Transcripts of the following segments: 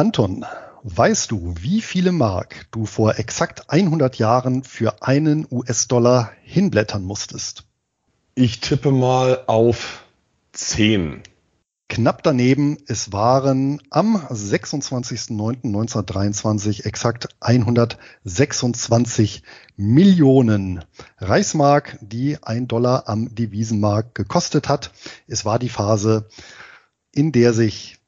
Anton, weißt du, wie viele Mark du vor exakt 100 Jahren für einen US-Dollar hinblättern musstest? Ich tippe mal auf 10. Knapp daneben, es waren am 26.09.1923 exakt 126 Millionen Reichsmark, die ein Dollar am Devisenmarkt gekostet hat. Es war die Phase, in der sich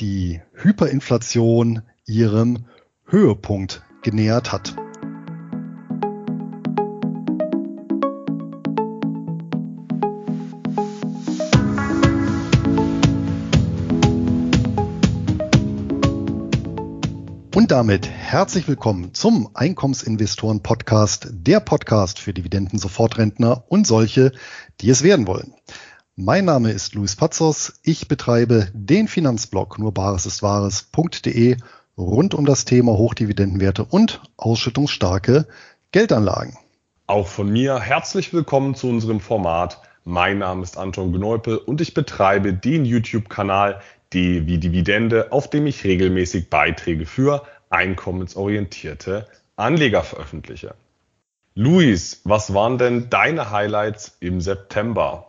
die Hyperinflation ihrem Höhepunkt genähert hat. Und damit herzlich willkommen zum Einkommensinvestoren Podcast, der Podcast für Dividenden Sofortrentner und solche, die es werden wollen. Mein Name ist Luis Pazos. Ich betreibe den Finanzblog nur bares ist wahres.de rund um das Thema Hochdividendenwerte und ausschüttungsstarke Geldanlagen. Auch von mir herzlich willkommen zu unserem Format. Mein Name ist Anton Gneupel und ich betreibe den YouTube-Kanal D wie Dividende, auf dem ich regelmäßig Beiträge für einkommensorientierte Anleger veröffentliche. Luis, was waren denn deine Highlights im September?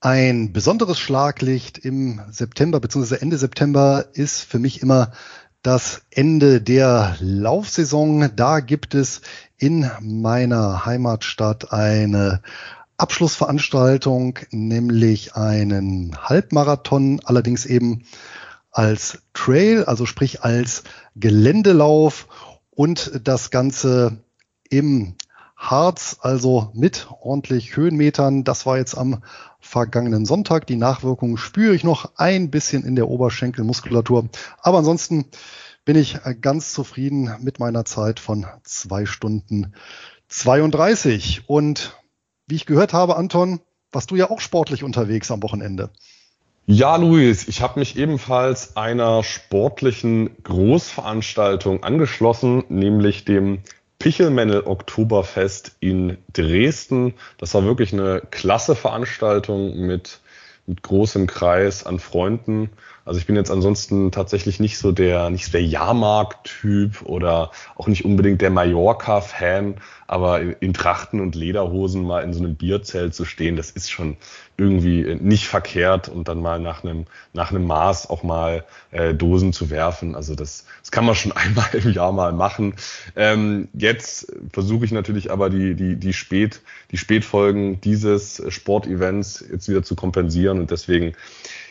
Ein besonderes Schlaglicht im September bzw. Ende September ist für mich immer das Ende der Laufsaison. Da gibt es in meiner Heimatstadt eine Abschlussveranstaltung, nämlich einen Halbmarathon, allerdings eben als Trail, also sprich als Geländelauf und das Ganze im Harz, also mit ordentlich Höhenmetern. Das war jetzt am vergangenen Sonntag. Die Nachwirkungen spüre ich noch ein bisschen in der Oberschenkelmuskulatur. Aber ansonsten bin ich ganz zufrieden mit meiner Zeit von zwei Stunden 32. Und wie ich gehört habe, Anton, warst du ja auch sportlich unterwegs am Wochenende. Ja, Luis, ich habe mich ebenfalls einer sportlichen Großveranstaltung angeschlossen, nämlich dem Pichelmännel Oktoberfest in Dresden. Das war wirklich eine klasse Veranstaltung mit, mit großem Kreis an Freunden. Also ich bin jetzt ansonsten tatsächlich nicht so der, nicht so der Jahrmarkt-Typ oder auch nicht unbedingt der Mallorca-Fan, aber in Trachten und Lederhosen mal in so einem Bierzelt zu stehen, das ist schon irgendwie nicht verkehrt und dann mal nach einem, nach einem Maß auch mal äh, Dosen zu werfen. Also das, das kann man schon einmal im Jahr mal machen. Ähm, jetzt versuche ich natürlich aber die, die, die, Spät, die Spätfolgen dieses Sportevents jetzt wieder zu kompensieren und deswegen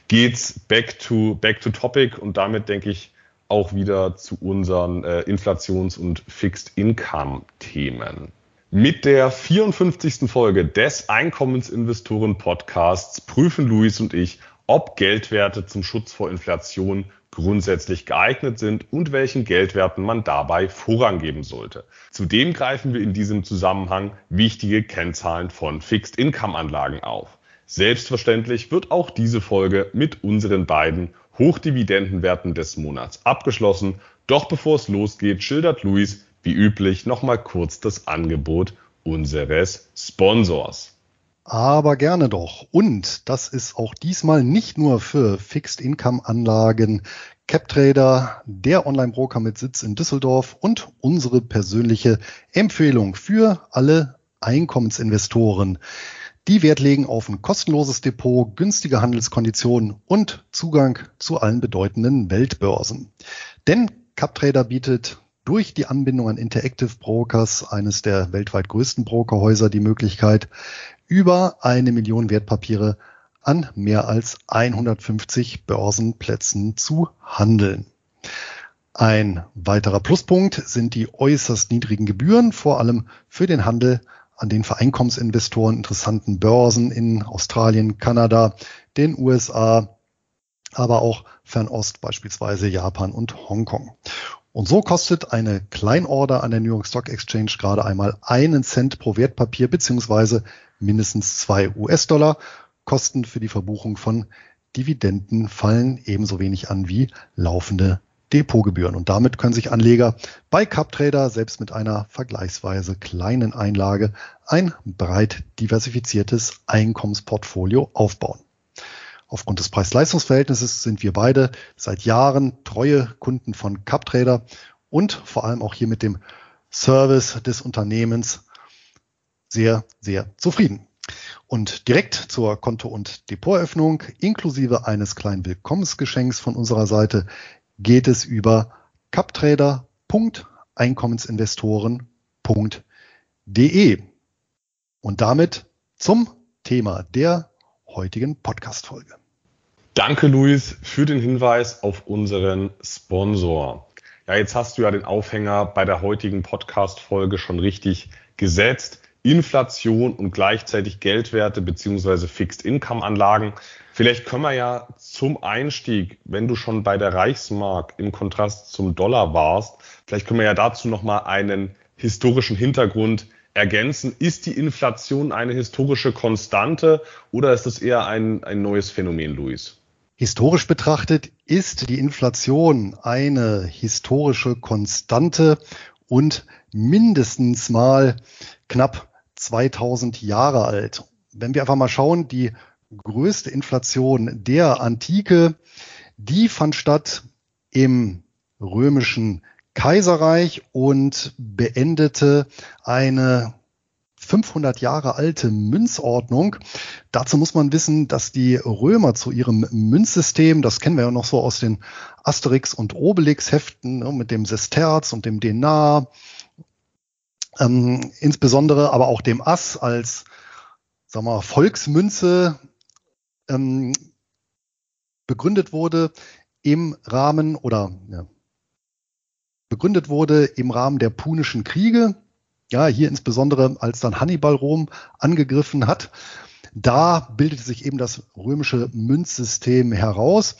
geht's back to, back to topic und damit denke ich auch wieder zu unseren äh, Inflations- und Fixed Income Themen. Mit der 54. Folge des Einkommensinvestoren Podcasts prüfen Luis und ich, ob Geldwerte zum Schutz vor Inflation grundsätzlich geeignet sind und welchen Geldwerten man dabei Vorrang geben sollte. Zudem greifen wir in diesem Zusammenhang wichtige Kennzahlen von Fixed Income Anlagen auf. Selbstverständlich wird auch diese Folge mit unseren beiden Hochdividendenwerten des Monats abgeschlossen. Doch bevor es losgeht, schildert Luis wie üblich nochmal kurz das Angebot unseres Sponsors. Aber gerne doch. Und das ist auch diesmal nicht nur für Fixed Income Anlagen CapTrader, der Online-Broker mit Sitz in Düsseldorf und unsere persönliche Empfehlung für alle Einkommensinvestoren die Wert legen auf ein kostenloses Depot, günstige Handelskonditionen und Zugang zu allen bedeutenden Weltbörsen. Denn CapTrader bietet durch die Anbindung an Interactive Brokers, eines der weltweit größten Brokerhäuser, die Möglichkeit, über eine Million Wertpapiere an mehr als 150 Börsenplätzen zu handeln. Ein weiterer Pluspunkt sind die äußerst niedrigen Gebühren, vor allem für den Handel an den für Einkommensinvestoren interessanten Börsen in Australien, Kanada, den USA, aber auch Fernost, beispielsweise Japan und Hongkong. Und so kostet eine Kleinorder an der New York Stock Exchange gerade einmal einen Cent pro Wertpapier beziehungsweise mindestens zwei US-Dollar. Kosten für die Verbuchung von Dividenden fallen ebenso wenig an wie laufende Depotgebühren. Und damit können sich Anleger bei CupTrader selbst mit einer vergleichsweise kleinen Einlage ein breit diversifiziertes Einkommensportfolio aufbauen. Aufgrund des Preis-Leistungs-Verhältnisses sind wir beide seit Jahren treue Kunden von CupTrader und vor allem auch hier mit dem Service des Unternehmens sehr, sehr zufrieden. Und direkt zur Konto- und Depoteröffnung inklusive eines kleinen Willkommensgeschenks von unserer Seite geht es über captrader.einkommensinvestoren.de. Und damit zum Thema der heutigen Podcast-Folge. Danke, Luis, für den Hinweis auf unseren Sponsor. Ja, jetzt hast du ja den Aufhänger bei der heutigen Podcast-Folge schon richtig gesetzt. Inflation und gleichzeitig Geldwerte beziehungsweise Fixed-Income-Anlagen. Vielleicht können wir ja zum Einstieg, wenn du schon bei der Reichsmark im Kontrast zum Dollar warst, vielleicht können wir ja dazu nochmal einen historischen Hintergrund ergänzen. Ist die Inflation eine historische Konstante oder ist es eher ein, ein neues Phänomen, Luis? Historisch betrachtet ist die Inflation eine historische Konstante und mindestens mal knapp 2000 Jahre alt. Wenn wir einfach mal schauen, die größte Inflation der Antike, die fand statt im römischen Kaiserreich und beendete eine 500 Jahre alte Münzordnung. Dazu muss man wissen, dass die Römer zu ihrem Münzsystem, das kennen wir ja noch so aus den Asterix und Obelix Heften ne, mit dem Sesterz und dem Denar, ähm, insbesondere aber auch dem Ass als sagen wir, Volksmünze ähm, begründet wurde im Rahmen oder ja, begründet wurde im Rahmen der Punischen Kriege. Ja, hier insbesondere als dann Hannibal Rom angegriffen hat. Da bildete sich eben das römische Münzsystem heraus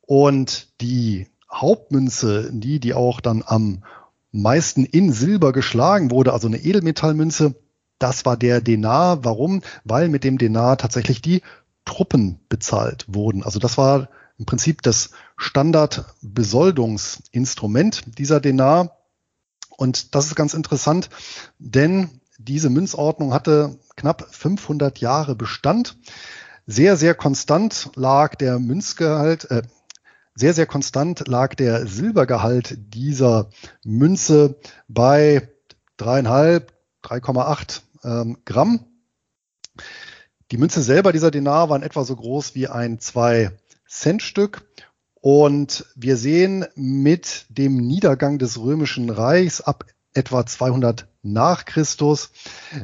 und die Hauptmünze, die, die auch dann am meisten in Silber geschlagen wurde, also eine Edelmetallmünze, das war der Denar. Warum? Weil mit dem Denar tatsächlich die Truppen bezahlt wurden. Also das war im Prinzip das Standardbesoldungsinstrument dieser Denar. Und das ist ganz interessant, denn diese Münzordnung hatte knapp 500 Jahre Bestand. Sehr, sehr konstant lag der Münzgehalt, äh, sehr, sehr konstant lag der Silbergehalt dieser Münze bei dreieinhalb, 3,8 ähm, Gramm. Die Münze selber, dieser Denar, war in etwa so groß wie ein 2-Cent-Stück. Und wir sehen mit dem Niedergang des Römischen Reichs ab etwa 200 nach Christus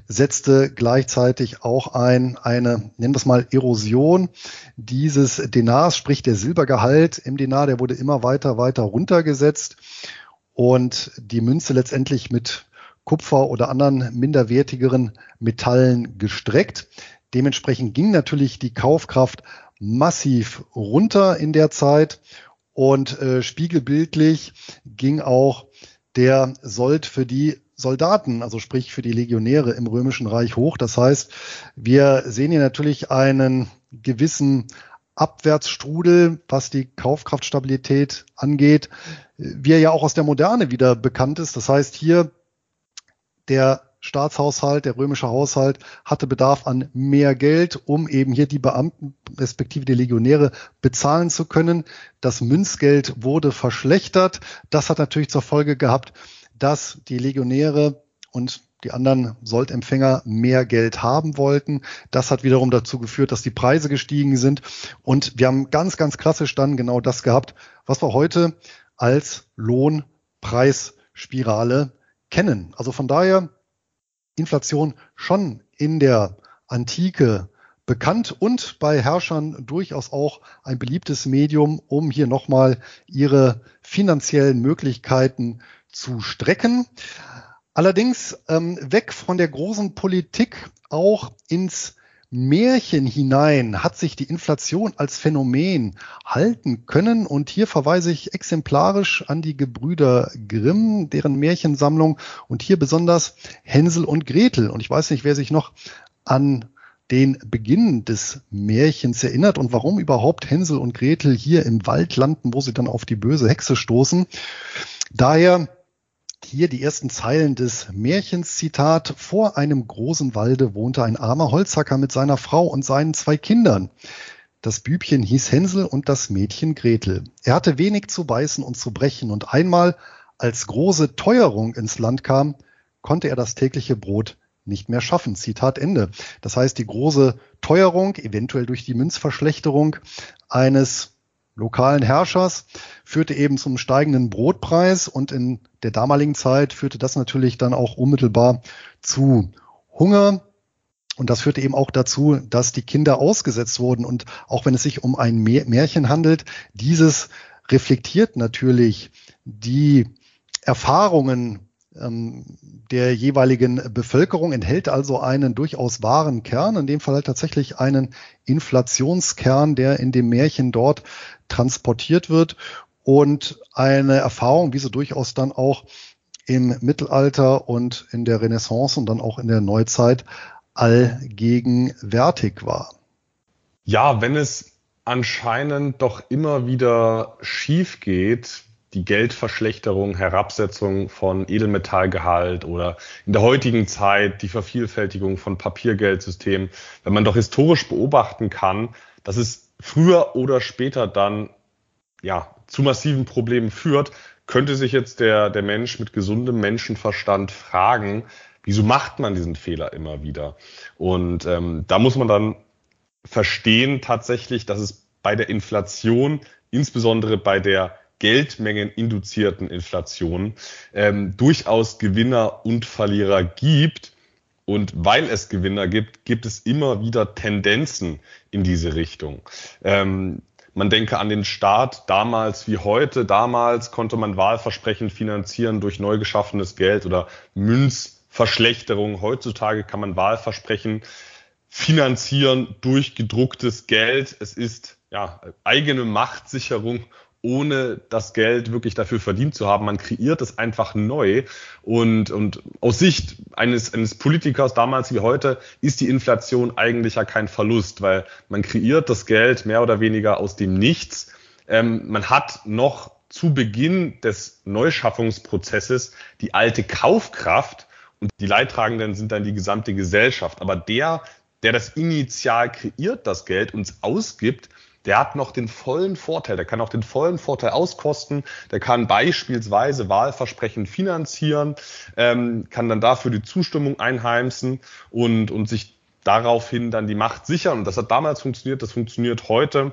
setzte gleichzeitig auch ein, eine, nennen wir es mal, Erosion. Dieses Denars, sprich der Silbergehalt im Denar, der wurde immer weiter, weiter runtergesetzt. Und die Münze letztendlich mit Kupfer oder anderen minderwertigeren Metallen gestreckt. Dementsprechend ging natürlich die Kaufkraft massiv runter in der Zeit. Und äh, spiegelbildlich ging auch der Sold für die Soldaten, also sprich für die Legionäre im Römischen Reich hoch. Das heißt, wir sehen hier natürlich einen gewissen Abwärtsstrudel, was die Kaufkraftstabilität angeht, wie er ja auch aus der Moderne wieder bekannt ist. Das heißt, hier der Staatshaushalt, der römische Haushalt hatte Bedarf an mehr Geld, um eben hier die Beamten respektive die Legionäre bezahlen zu können. Das Münzgeld wurde verschlechtert. Das hat natürlich zur Folge gehabt, dass die Legionäre und die anderen Soldempfänger mehr Geld haben wollten. Das hat wiederum dazu geführt, dass die Preise gestiegen sind. Und wir haben ganz, ganz klassisch dann genau das gehabt, was wir heute als Lohnpreisspirale kennen. Also von daher Inflation schon in der Antike bekannt und bei Herrschern durchaus auch ein beliebtes Medium, um hier nochmal ihre finanziellen Möglichkeiten zu strecken. Allerdings ähm, weg von der großen Politik auch ins Märchen hinein hat sich die Inflation als Phänomen halten können. Und hier verweise ich exemplarisch an die Gebrüder Grimm, deren Märchensammlung und hier besonders Hänsel und Gretel. Und ich weiß nicht, wer sich noch an den Beginn des Märchens erinnert und warum überhaupt Hänsel und Gretel hier im Wald landen, wo sie dann auf die böse Hexe stoßen. Daher hier die ersten Zeilen des Märchens, Zitat, vor einem großen Walde wohnte ein armer Holzhacker mit seiner Frau und seinen zwei Kindern. Das Bübchen hieß Hänsel und das Mädchen Gretel. Er hatte wenig zu beißen und zu brechen und einmal, als große Teuerung ins Land kam, konnte er das tägliche Brot nicht mehr schaffen. Zitat Ende. Das heißt, die große Teuerung, eventuell durch die Münzverschlechterung eines lokalen Herrschers, führte eben zum steigenden Brotpreis und in der damaligen Zeit führte das natürlich dann auch unmittelbar zu Hunger, und das führte eben auch dazu, dass die Kinder ausgesetzt wurden. Und auch wenn es sich um ein Märchen handelt, dieses reflektiert natürlich die Erfahrungen ähm, der jeweiligen Bevölkerung, enthält also einen durchaus wahren Kern, in dem Fall halt tatsächlich einen Inflationskern, der in dem Märchen dort transportiert wird und eine Erfahrung, wie sie durchaus dann auch im Mittelalter und in der Renaissance und dann auch in der Neuzeit allgegenwärtig war. Ja, wenn es anscheinend doch immer wieder schief geht, die Geldverschlechterung, Herabsetzung von Edelmetallgehalt oder in der heutigen Zeit die Vervielfältigung von Papiergeldsystemen, wenn man doch historisch beobachten kann, dass es früher oder später dann ja zu massiven Problemen führt, könnte sich jetzt der, der Mensch mit gesundem Menschenverstand fragen, Wieso macht man diesen Fehler immer wieder? Und ähm, da muss man dann verstehen tatsächlich, dass es bei der Inflation, insbesondere bei der Geldmengen induzierten Inflation, ähm, durchaus Gewinner und Verlierer gibt. Und weil es Gewinner gibt, gibt es immer wieder Tendenzen in diese Richtung. Ähm, man denke an den Staat damals wie heute. Damals konnte man Wahlversprechen finanzieren durch neu geschaffenes Geld oder Münz Verschlechterung. Heutzutage kann man Wahlversprechen finanzieren durch gedrucktes Geld. Es ist ja eigene Machtsicherung ohne das Geld wirklich dafür verdient zu haben. Man kreiert es einfach neu. Und, und aus Sicht eines, eines Politikers damals wie heute ist die Inflation eigentlich ja kein Verlust, weil man kreiert das Geld mehr oder weniger aus dem Nichts. Ähm, man hat noch zu Beginn des Neuschaffungsprozesses die alte Kaufkraft, und die Leidtragenden sind dann die gesamte Gesellschaft. Aber der, der das initial kreiert, das Geld uns ausgibt, der hat noch den vollen Vorteil, der kann auch den vollen Vorteil auskosten, der kann beispielsweise Wahlversprechen finanzieren, ähm, kann dann dafür die Zustimmung einheimsen und, und sich daraufhin dann die Macht sichern. Und das hat damals funktioniert, das funktioniert heute.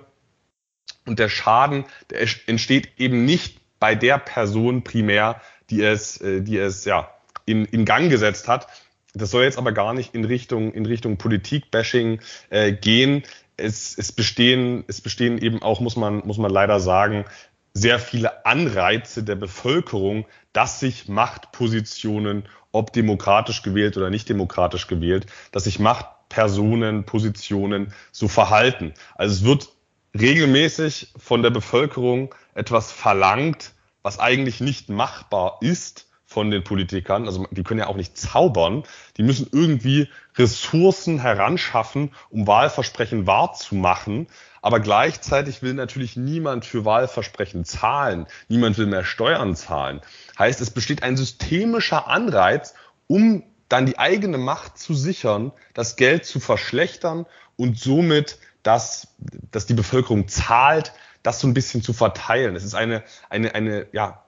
Und der Schaden, der entsteht eben nicht bei der Person primär, die es, äh, die es ja in, in Gang gesetzt hat. Das soll jetzt aber gar nicht in Richtung, in Richtung Politik-Bashing äh, gehen. Es, es, bestehen, es bestehen eben auch, muss man, muss man leider sagen, sehr viele Anreize der Bevölkerung, dass sich Machtpositionen, ob demokratisch gewählt oder nicht demokratisch gewählt, dass sich Machtpersonen, Positionen so verhalten. Also es wird regelmäßig von der Bevölkerung etwas verlangt, was eigentlich nicht machbar ist von den Politikern. Also die können ja auch nicht zaubern. Die müssen irgendwie Ressourcen heranschaffen, um Wahlversprechen wahrzumachen. Aber gleichzeitig will natürlich niemand für Wahlversprechen zahlen. Niemand will mehr Steuern zahlen. Heißt, es besteht ein systemischer Anreiz, um dann die eigene Macht zu sichern, das Geld zu verschlechtern und somit, dass, dass die Bevölkerung zahlt, das so ein bisschen zu verteilen. Es ist eine, eine, eine, ja,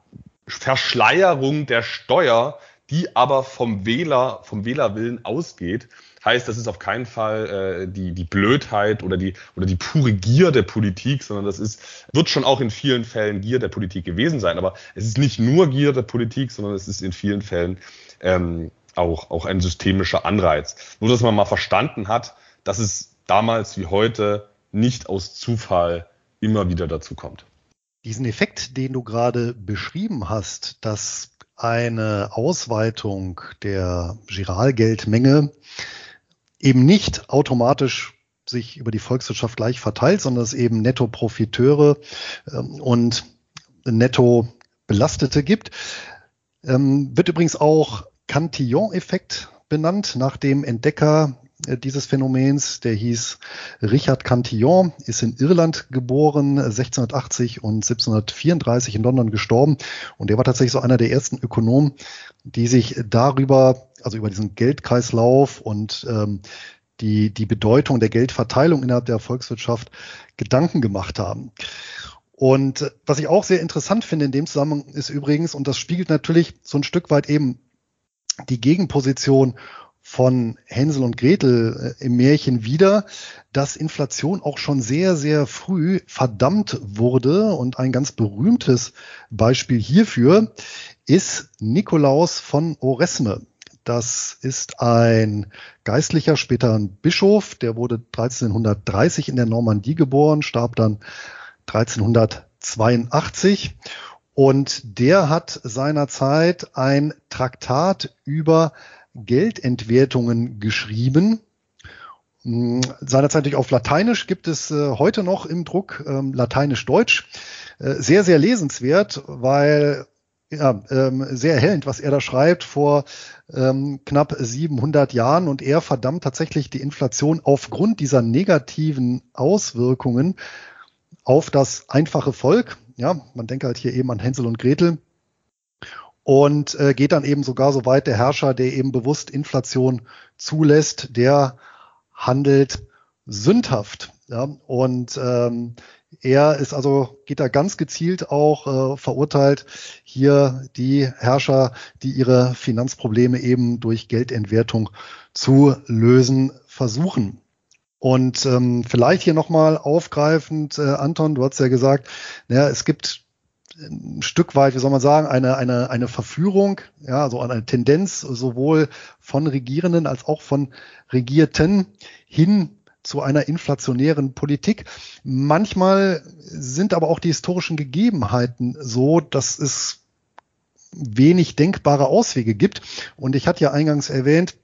Verschleierung der Steuer, die aber vom Wähler, vom Wählerwillen ausgeht. Heißt, das ist auf keinen Fall äh, die, die Blödheit oder die, oder die pure Gier der Politik, sondern das ist, wird schon auch in vielen Fällen Gier der Politik gewesen sein. Aber es ist nicht nur Gier der Politik, sondern es ist in vielen Fällen ähm, auch, auch ein systemischer Anreiz. Nur, dass man mal verstanden hat, dass es damals wie heute nicht aus Zufall immer wieder dazu kommt. Diesen Effekt, den du gerade beschrieben hast, dass eine Ausweitung der Giralgeldmenge eben nicht automatisch sich über die Volkswirtschaft gleich verteilt, sondern es eben Netto-Profiteure ähm, und Netto-Belastete gibt. Ähm, wird übrigens auch Cantillon-Effekt benannt, nach dem Entdecker dieses Phänomens. Der hieß Richard Cantillon, ist in Irland geboren, 1680 und 1734 in London gestorben. Und der war tatsächlich so einer der ersten Ökonomen, die sich darüber, also über diesen Geldkreislauf und ähm, die, die Bedeutung der Geldverteilung innerhalb der Volkswirtschaft Gedanken gemacht haben. Und was ich auch sehr interessant finde in dem Zusammenhang ist übrigens, und das spiegelt natürlich so ein Stück weit eben die Gegenposition von Hänsel und Gretel äh, im Märchen wieder, dass Inflation auch schon sehr, sehr früh verdammt wurde. Und ein ganz berühmtes Beispiel hierfür ist Nikolaus von Oresme. Das ist ein Geistlicher, später ein Bischof, der wurde 1330 in der Normandie geboren, starb dann 1382 und der hat seinerzeit ein Traktat über Geldentwertungen geschrieben. Hm, seinerzeit natürlich auf Lateinisch gibt es äh, heute noch im Druck ähm, Lateinisch-Deutsch. Äh, sehr, sehr lesenswert, weil ja, ähm, sehr erhellend, was er da schreibt vor ähm, knapp 700 Jahren und er verdammt tatsächlich die Inflation aufgrund dieser negativen Auswirkungen auf das einfache Volk. Ja, man denke halt hier eben an Hänsel und Gretel und äh, geht dann eben sogar so weit, der Herrscher, der eben bewusst Inflation zulässt, der handelt sündhaft. Ja? Und ähm, er ist also, geht da ganz gezielt auch äh, verurteilt, hier die Herrscher, die ihre Finanzprobleme eben durch Geldentwertung zu lösen versuchen. Und ähm, vielleicht hier nochmal aufgreifend, äh, Anton, du hast ja gesagt, naja, es gibt ein Stück weit, wie soll man sagen, eine, eine, eine Verführung, ja, so eine Tendenz sowohl von Regierenden als auch von Regierten hin zu einer inflationären Politik. Manchmal sind aber auch die historischen Gegebenheiten so, dass es wenig denkbare Auswege gibt. Und ich hatte ja eingangs erwähnt,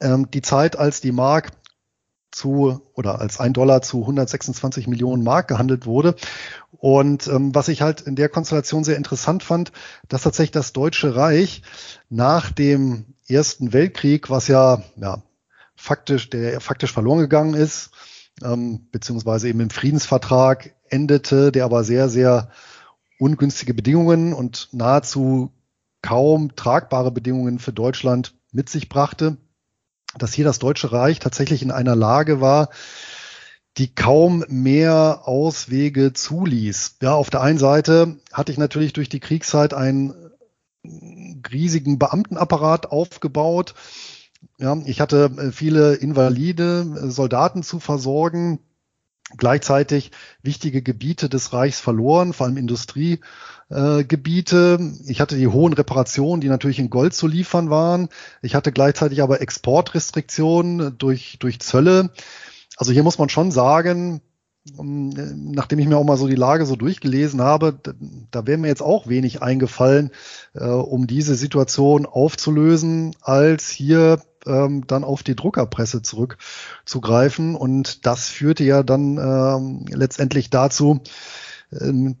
ähm, die Zeit, als die Mark zu oder als ein Dollar zu 126 Millionen Mark gehandelt wurde. Und ähm, was ich halt in der Konstellation sehr interessant fand, dass tatsächlich das Deutsche Reich nach dem Ersten Weltkrieg, was ja, ja faktisch, der faktisch verloren gegangen ist, ähm, beziehungsweise eben im Friedensvertrag endete, der aber sehr, sehr ungünstige Bedingungen und nahezu kaum tragbare Bedingungen für Deutschland mit sich brachte dass hier das Deutsche Reich tatsächlich in einer Lage war, die kaum mehr Auswege zuließ. Ja, auf der einen Seite hatte ich natürlich durch die Kriegszeit einen riesigen Beamtenapparat aufgebaut. Ja, ich hatte äh, viele invalide äh, Soldaten zu versorgen, gleichzeitig wichtige Gebiete des Reichs verloren, vor allem Industrie, äh, Gebiete. Ich hatte die hohen Reparationen, die natürlich in Gold zu liefern waren. Ich hatte gleichzeitig aber Exportrestriktionen durch, durch Zölle. Also hier muss man schon sagen, ähm, nachdem ich mir auch mal so die Lage so durchgelesen habe, da wäre mir jetzt auch wenig eingefallen, äh, um diese Situation aufzulösen, als hier ähm, dann auf die Druckerpresse zurückzugreifen. Und das führte ja dann ähm, letztendlich dazu,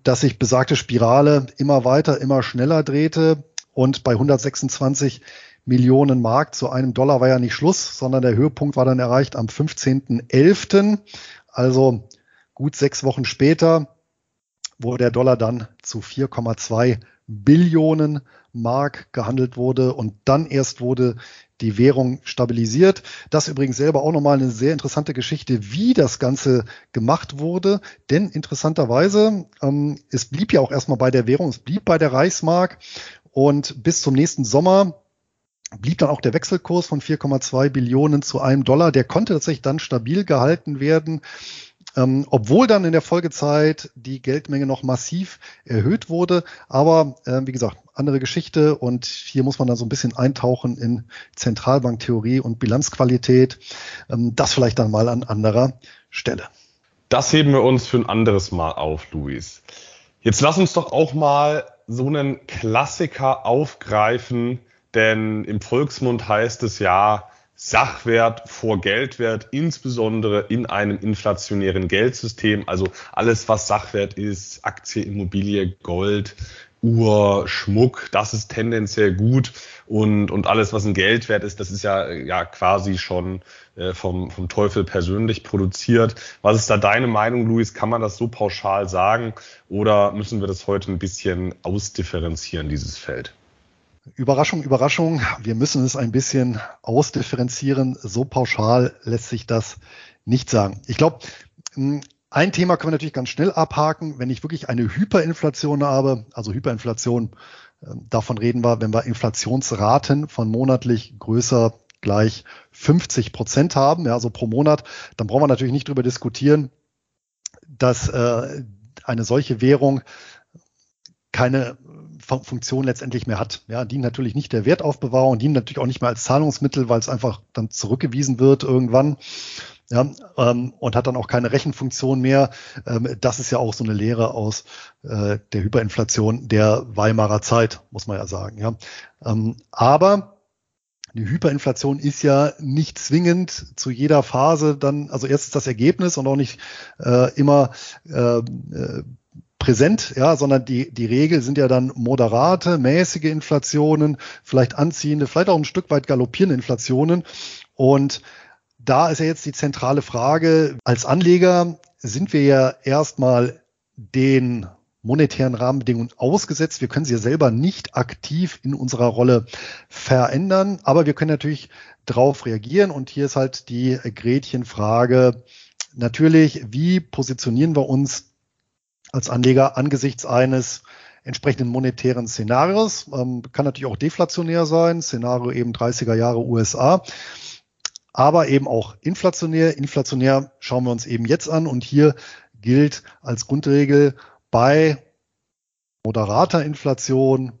dass sich besagte Spirale immer weiter, immer schneller drehte und bei 126 Millionen Mark zu einem Dollar war ja nicht Schluss, sondern der Höhepunkt war dann erreicht am 15.11., also gut sechs Wochen später, wo der Dollar dann zu 4,2 Billionen Mark gehandelt wurde und dann erst wurde die Währung stabilisiert. Das übrigens selber auch nochmal eine sehr interessante Geschichte, wie das Ganze gemacht wurde. Denn interessanterweise, ähm, es blieb ja auch erstmal bei der Währung, es blieb bei der Reichsmark und bis zum nächsten Sommer blieb dann auch der Wechselkurs von 4,2 Billionen zu einem Dollar. Der konnte tatsächlich dann stabil gehalten werden. Ähm, obwohl dann in der Folgezeit die Geldmenge noch massiv erhöht wurde. Aber äh, wie gesagt, andere Geschichte und hier muss man dann so ein bisschen eintauchen in Zentralbanktheorie und Bilanzqualität. Ähm, das vielleicht dann mal an anderer Stelle. Das heben wir uns für ein anderes Mal auf, Luis. Jetzt lass uns doch auch mal so einen Klassiker aufgreifen, denn im Volksmund heißt es ja, Sachwert vor Geldwert, insbesondere in einem inflationären Geldsystem. Also alles, was Sachwert ist, Aktie, Immobilie, Gold, Uhr, Schmuck, das ist tendenziell gut. Und, und alles, was ein Geldwert ist, das ist ja, ja quasi schon äh, vom, vom Teufel persönlich produziert. Was ist da deine Meinung, Luis? Kann man das so pauschal sagen? Oder müssen wir das heute ein bisschen ausdifferenzieren, dieses Feld? Überraschung, Überraschung. Wir müssen es ein bisschen ausdifferenzieren. So pauschal lässt sich das nicht sagen. Ich glaube, ein Thema können wir natürlich ganz schnell abhaken. Wenn ich wirklich eine Hyperinflation habe, also Hyperinflation, ähm, davon reden wir, wenn wir Inflationsraten von monatlich größer gleich 50 Prozent haben, ja, also pro Monat, dann brauchen wir natürlich nicht darüber diskutieren, dass äh, eine solche Währung keine Funktion letztendlich mehr hat. Ja, dient natürlich nicht der Wertaufbewahrung, dient natürlich auch nicht mehr als Zahlungsmittel, weil es einfach dann zurückgewiesen wird irgendwann ja, ähm, und hat dann auch keine Rechenfunktion mehr. Ähm, das ist ja auch so eine Lehre aus äh, der Hyperinflation der Weimarer Zeit, muss man ja sagen. Ja. Ähm, aber die Hyperinflation ist ja nicht zwingend zu jeder Phase dann, also erstens das Ergebnis und auch nicht äh, immer äh, äh, präsent, ja, sondern die, die Regel sind ja dann moderate, mäßige Inflationen, vielleicht anziehende, vielleicht auch ein Stück weit galoppierende Inflationen. Und da ist ja jetzt die zentrale Frage, als Anleger sind wir ja erstmal den monetären Rahmenbedingungen ausgesetzt. Wir können sie ja selber nicht aktiv in unserer Rolle verändern, aber wir können natürlich darauf reagieren. Und hier ist halt die Gretchenfrage natürlich, wie positionieren wir uns als Anleger angesichts eines entsprechenden monetären Szenarios? Ähm, kann natürlich auch deflationär sein, Szenario eben 30er Jahre USA aber eben auch inflationär. Inflationär schauen wir uns eben jetzt an und hier gilt als Grundregel bei moderater Inflation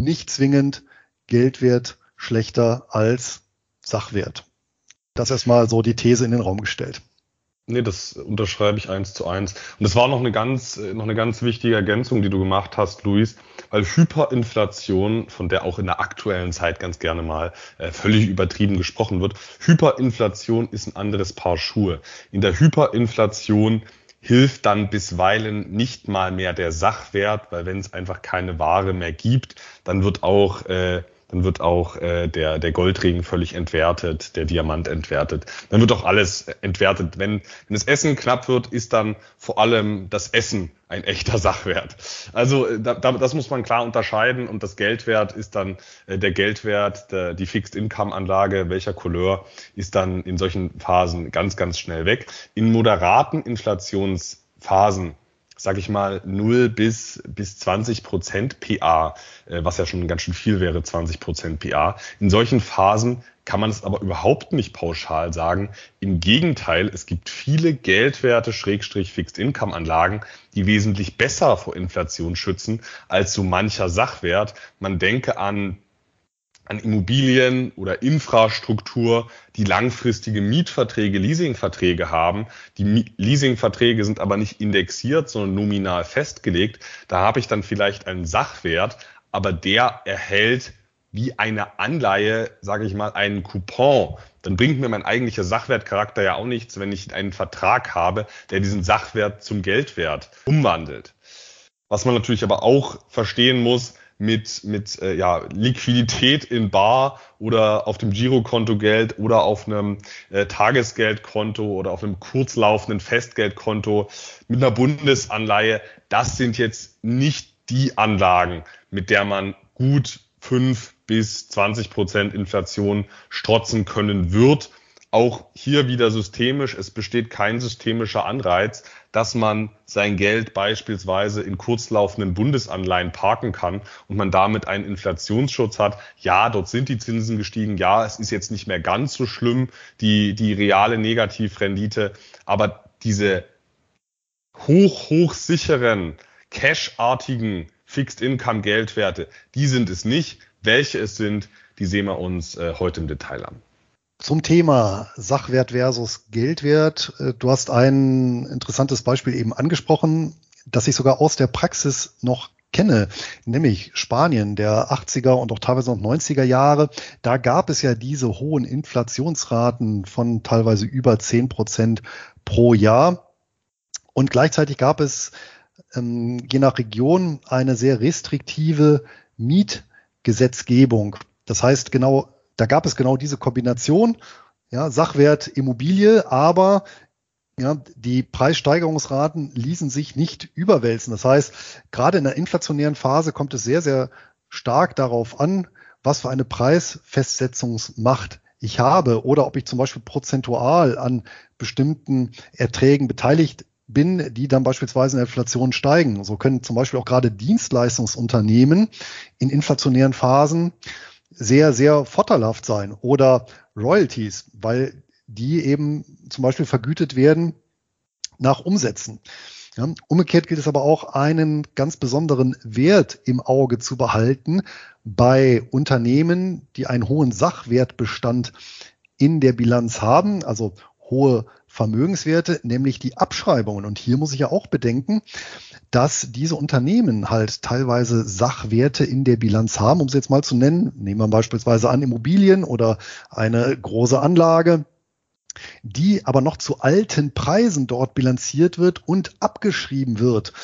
nicht zwingend Geldwert schlechter als Sachwert. Das erstmal so die These in den Raum gestellt. Nee, das unterschreibe ich eins zu eins. Und das war noch eine ganz, noch eine ganz wichtige Ergänzung, die du gemacht hast, Luis, weil Hyperinflation, von der auch in der aktuellen Zeit ganz gerne mal äh, völlig übertrieben gesprochen wird, Hyperinflation ist ein anderes Paar Schuhe. In der Hyperinflation hilft dann bisweilen nicht mal mehr der Sachwert, weil wenn es einfach keine Ware mehr gibt, dann wird auch äh, dann wird auch äh, der, der Goldring völlig entwertet, der Diamant entwertet. Dann wird auch alles entwertet. Wenn, wenn das Essen knapp wird, ist dann vor allem das Essen ein echter Sachwert. Also äh, da, das muss man klar unterscheiden und das Geldwert ist dann äh, der Geldwert, der, die Fixed Income Anlage, welcher Couleur ist dann in solchen Phasen ganz, ganz schnell weg. In moderaten Inflationsphasen sage ich mal, 0 bis, bis 20 Prozent PA, äh, was ja schon ganz schön viel wäre, 20 Prozent PA. In solchen Phasen kann man es aber überhaupt nicht pauschal sagen. Im Gegenteil, es gibt viele Geldwerte, Schrägstrich Fixed Income Anlagen, die wesentlich besser vor Inflation schützen als so mancher Sachwert. Man denke an an Immobilien oder Infrastruktur, die langfristige Mietverträge, Leasingverträge haben. Die Leasingverträge sind aber nicht indexiert, sondern nominal festgelegt. Da habe ich dann vielleicht einen Sachwert, aber der erhält wie eine Anleihe, sage ich mal, einen Coupon. Dann bringt mir mein eigentlicher Sachwertcharakter ja auch nichts, wenn ich einen Vertrag habe, der diesen Sachwert zum Geldwert umwandelt. Was man natürlich aber auch verstehen muss, mit, mit äh, ja, Liquidität in Bar oder auf dem Girokonto Geld oder auf einem äh, Tagesgeldkonto oder auf einem kurzlaufenden Festgeldkonto mit einer Bundesanleihe. Das sind jetzt nicht die Anlagen, mit der man gut fünf bis zwanzig Prozent Inflation strotzen können wird auch hier wieder systemisch. Es besteht kein systemischer Anreiz, dass man sein Geld beispielsweise in kurzlaufenden Bundesanleihen parken kann und man damit einen Inflationsschutz hat. Ja, dort sind die Zinsen gestiegen. Ja, es ist jetzt nicht mehr ganz so schlimm, die, die reale Negativrendite. Aber diese hoch, hoch sicheren, cashartigen Fixed Income Geldwerte, die sind es nicht. Welche es sind, die sehen wir uns äh, heute im Detail an. Zum Thema Sachwert versus Geldwert. Äh, du hast ein interessantes Beispiel eben angesprochen, das ich sogar aus der Praxis noch kenne, nämlich Spanien der 80er und auch teilweise noch 90er Jahre. Da gab es ja diese hohen Inflationsraten von teilweise über 10 Prozent pro Jahr. Und gleichzeitig gab es ähm, je nach Region eine sehr restriktive Mietgesetzgebung. Das heißt, genau da gab es genau diese Kombination, ja, Sachwert Immobilie, aber ja, die Preissteigerungsraten ließen sich nicht überwälzen. Das heißt, gerade in der inflationären Phase kommt es sehr, sehr stark darauf an, was für eine Preisfestsetzungsmacht ich habe oder ob ich zum Beispiel prozentual an bestimmten Erträgen beteiligt bin, die dann beispielsweise in der Inflation steigen. So können zum Beispiel auch gerade Dienstleistungsunternehmen in inflationären Phasen sehr, sehr vorteilhaft sein oder Royalties, weil die eben zum Beispiel vergütet werden nach Umsätzen. Ja, umgekehrt gilt es aber auch, einen ganz besonderen Wert im Auge zu behalten bei Unternehmen, die einen hohen Sachwertbestand in der Bilanz haben, also hohe Vermögenswerte, nämlich die Abschreibungen. Und hier muss ich ja auch bedenken, dass diese Unternehmen halt teilweise Sachwerte in der Bilanz haben, um es jetzt mal zu nennen. Nehmen wir beispielsweise an Immobilien oder eine große Anlage die aber noch zu alten Preisen dort bilanziert wird und abgeschrieben wird.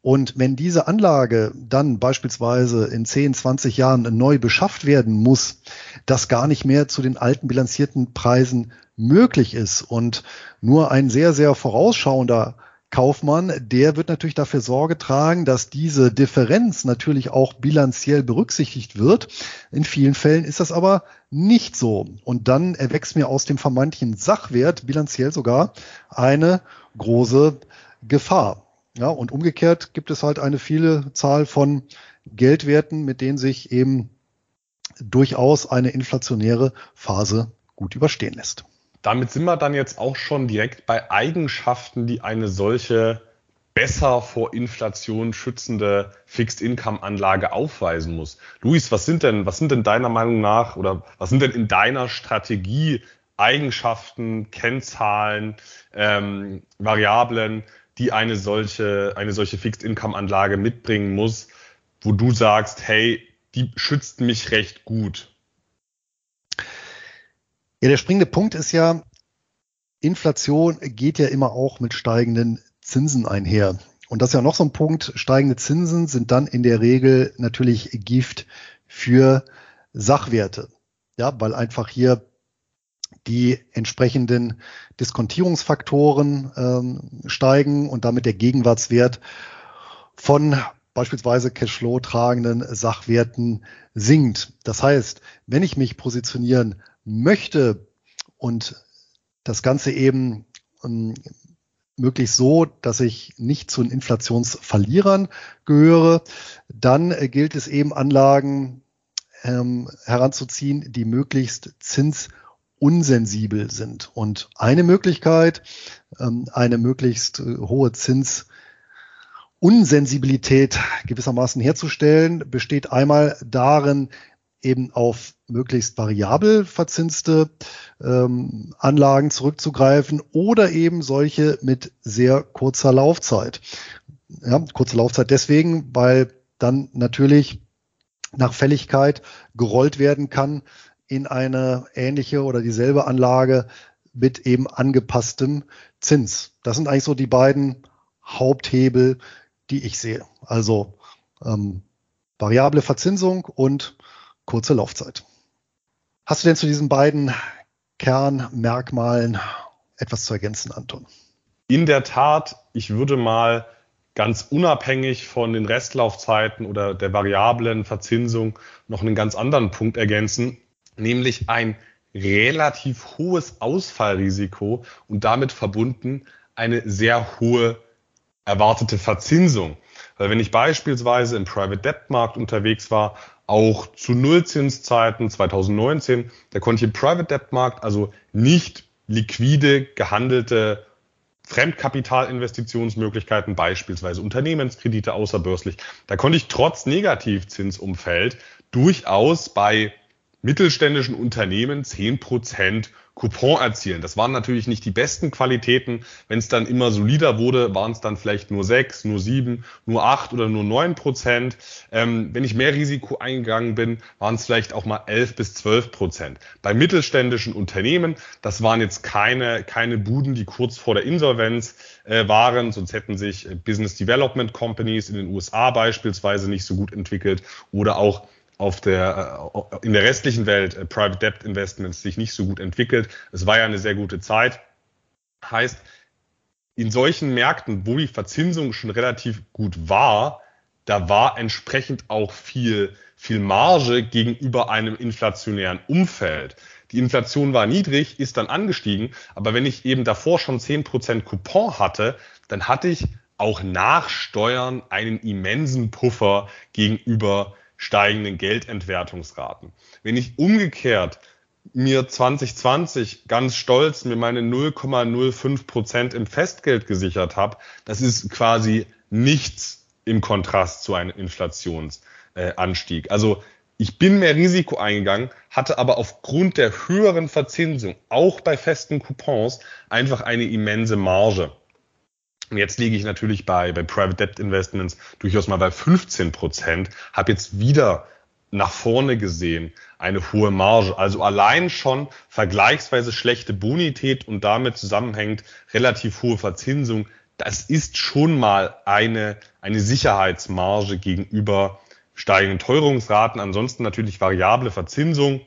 Und wenn diese Anlage dann beispielsweise in 10, 20 Jahren neu beschafft werden muss, das gar nicht mehr zu den alten bilanzierten Preisen möglich ist und nur ein sehr, sehr vorausschauender Kaufmann, der wird natürlich dafür Sorge tragen, dass diese Differenz natürlich auch bilanziell berücksichtigt wird. In vielen Fällen ist das aber nicht so. Und dann erwächst mir aus dem vermeintlichen Sachwert bilanziell sogar eine große Gefahr. Ja, und umgekehrt gibt es halt eine viele Zahl von Geldwerten, mit denen sich eben durchaus eine inflationäre Phase gut überstehen lässt. Damit sind wir dann jetzt auch schon direkt bei Eigenschaften, die eine solche besser vor Inflation schützende Fixed Income Anlage aufweisen muss. Luis, was sind denn, was sind denn deiner Meinung nach oder was sind denn in deiner Strategie Eigenschaften, Kennzahlen, ähm, Variablen, die eine solche, eine solche Fixed Income Anlage mitbringen muss, wo du sagst, hey, die schützt mich recht gut? Ja, der springende Punkt ist ja, Inflation geht ja immer auch mit steigenden Zinsen einher. Und das ist ja noch so ein Punkt. Steigende Zinsen sind dann in der Regel natürlich Gift für Sachwerte. Ja, weil einfach hier die entsprechenden Diskontierungsfaktoren ähm, steigen und damit der Gegenwartswert von beispielsweise Cashflow tragenden Sachwerten sinkt. Das heißt, wenn ich mich positionieren möchte und das Ganze eben ähm, möglichst so, dass ich nicht zu den Inflationsverlierern gehöre, dann äh, gilt es eben Anlagen ähm, heranzuziehen, die möglichst zinsunsensibel sind. Und eine Möglichkeit, ähm, eine möglichst äh, hohe Zinsunsensibilität gewissermaßen herzustellen, besteht einmal darin, eben auf möglichst variabel verzinste ähm, Anlagen zurückzugreifen oder eben solche mit sehr kurzer Laufzeit. Ja, kurze Laufzeit deswegen, weil dann natürlich nach Fälligkeit gerollt werden kann in eine ähnliche oder dieselbe Anlage mit eben angepasstem Zins. Das sind eigentlich so die beiden Haupthebel, die ich sehe. Also ähm, variable Verzinsung und kurze Laufzeit. Hast du denn zu diesen beiden Kernmerkmalen etwas zu ergänzen, Anton? In der Tat, ich würde mal ganz unabhängig von den Restlaufzeiten oder der variablen Verzinsung noch einen ganz anderen Punkt ergänzen, nämlich ein relativ hohes Ausfallrisiko und damit verbunden eine sehr hohe erwartete Verzinsung. Weil wenn ich beispielsweise im Private Debt Markt unterwegs war auch zu Nullzinszeiten 2019. Da konnte ich im Private Debt Markt also nicht liquide gehandelte Fremdkapitalinvestitionsmöglichkeiten, beispielsweise Unternehmenskredite außerbörslich. Da konnte ich trotz Negativzinsumfeld durchaus bei mittelständischen Unternehmen zehn Prozent Coupon erzielen. Das waren natürlich nicht die besten Qualitäten. Wenn es dann immer solider wurde, waren es dann vielleicht nur sechs, nur sieben, nur acht oder nur neun Prozent. Ähm, wenn ich mehr Risiko eingegangen bin, waren es vielleicht auch mal elf bis zwölf Prozent. Bei mittelständischen Unternehmen, das waren jetzt keine, keine Buden, die kurz vor der Insolvenz äh, waren, sonst hätten sich Business Development Companies in den USA beispielsweise nicht so gut entwickelt oder auch auf der, äh, in der restlichen Welt äh, Private Debt Investments sich nicht so gut entwickelt. Es war ja eine sehr gute Zeit. Heißt, in solchen Märkten, wo die Verzinsung schon relativ gut war, da war entsprechend auch viel, viel Marge gegenüber einem inflationären Umfeld. Die Inflation war niedrig, ist dann angestiegen, aber wenn ich eben davor schon zehn Prozent Coupon hatte, dann hatte ich auch nach Steuern einen immensen Puffer gegenüber steigenden Geldentwertungsraten. Wenn ich umgekehrt mir 2020 ganz stolz mir meine 0,05 Prozent im Festgeld gesichert habe, das ist quasi nichts im Kontrast zu einem Inflationsanstieg. Also ich bin mehr Risiko eingegangen, hatte aber aufgrund der höheren Verzinsung, auch bei festen Coupons, einfach eine immense Marge. Und jetzt liege ich natürlich bei, bei Private Debt Investments durchaus mal bei 15 Prozent, habe jetzt wieder nach vorne gesehen eine hohe Marge. Also allein schon vergleichsweise schlechte Bonität und damit zusammenhängt relativ hohe Verzinsung. Das ist schon mal eine, eine Sicherheitsmarge gegenüber steigenden Teuerungsraten. Ansonsten natürlich variable Verzinsung.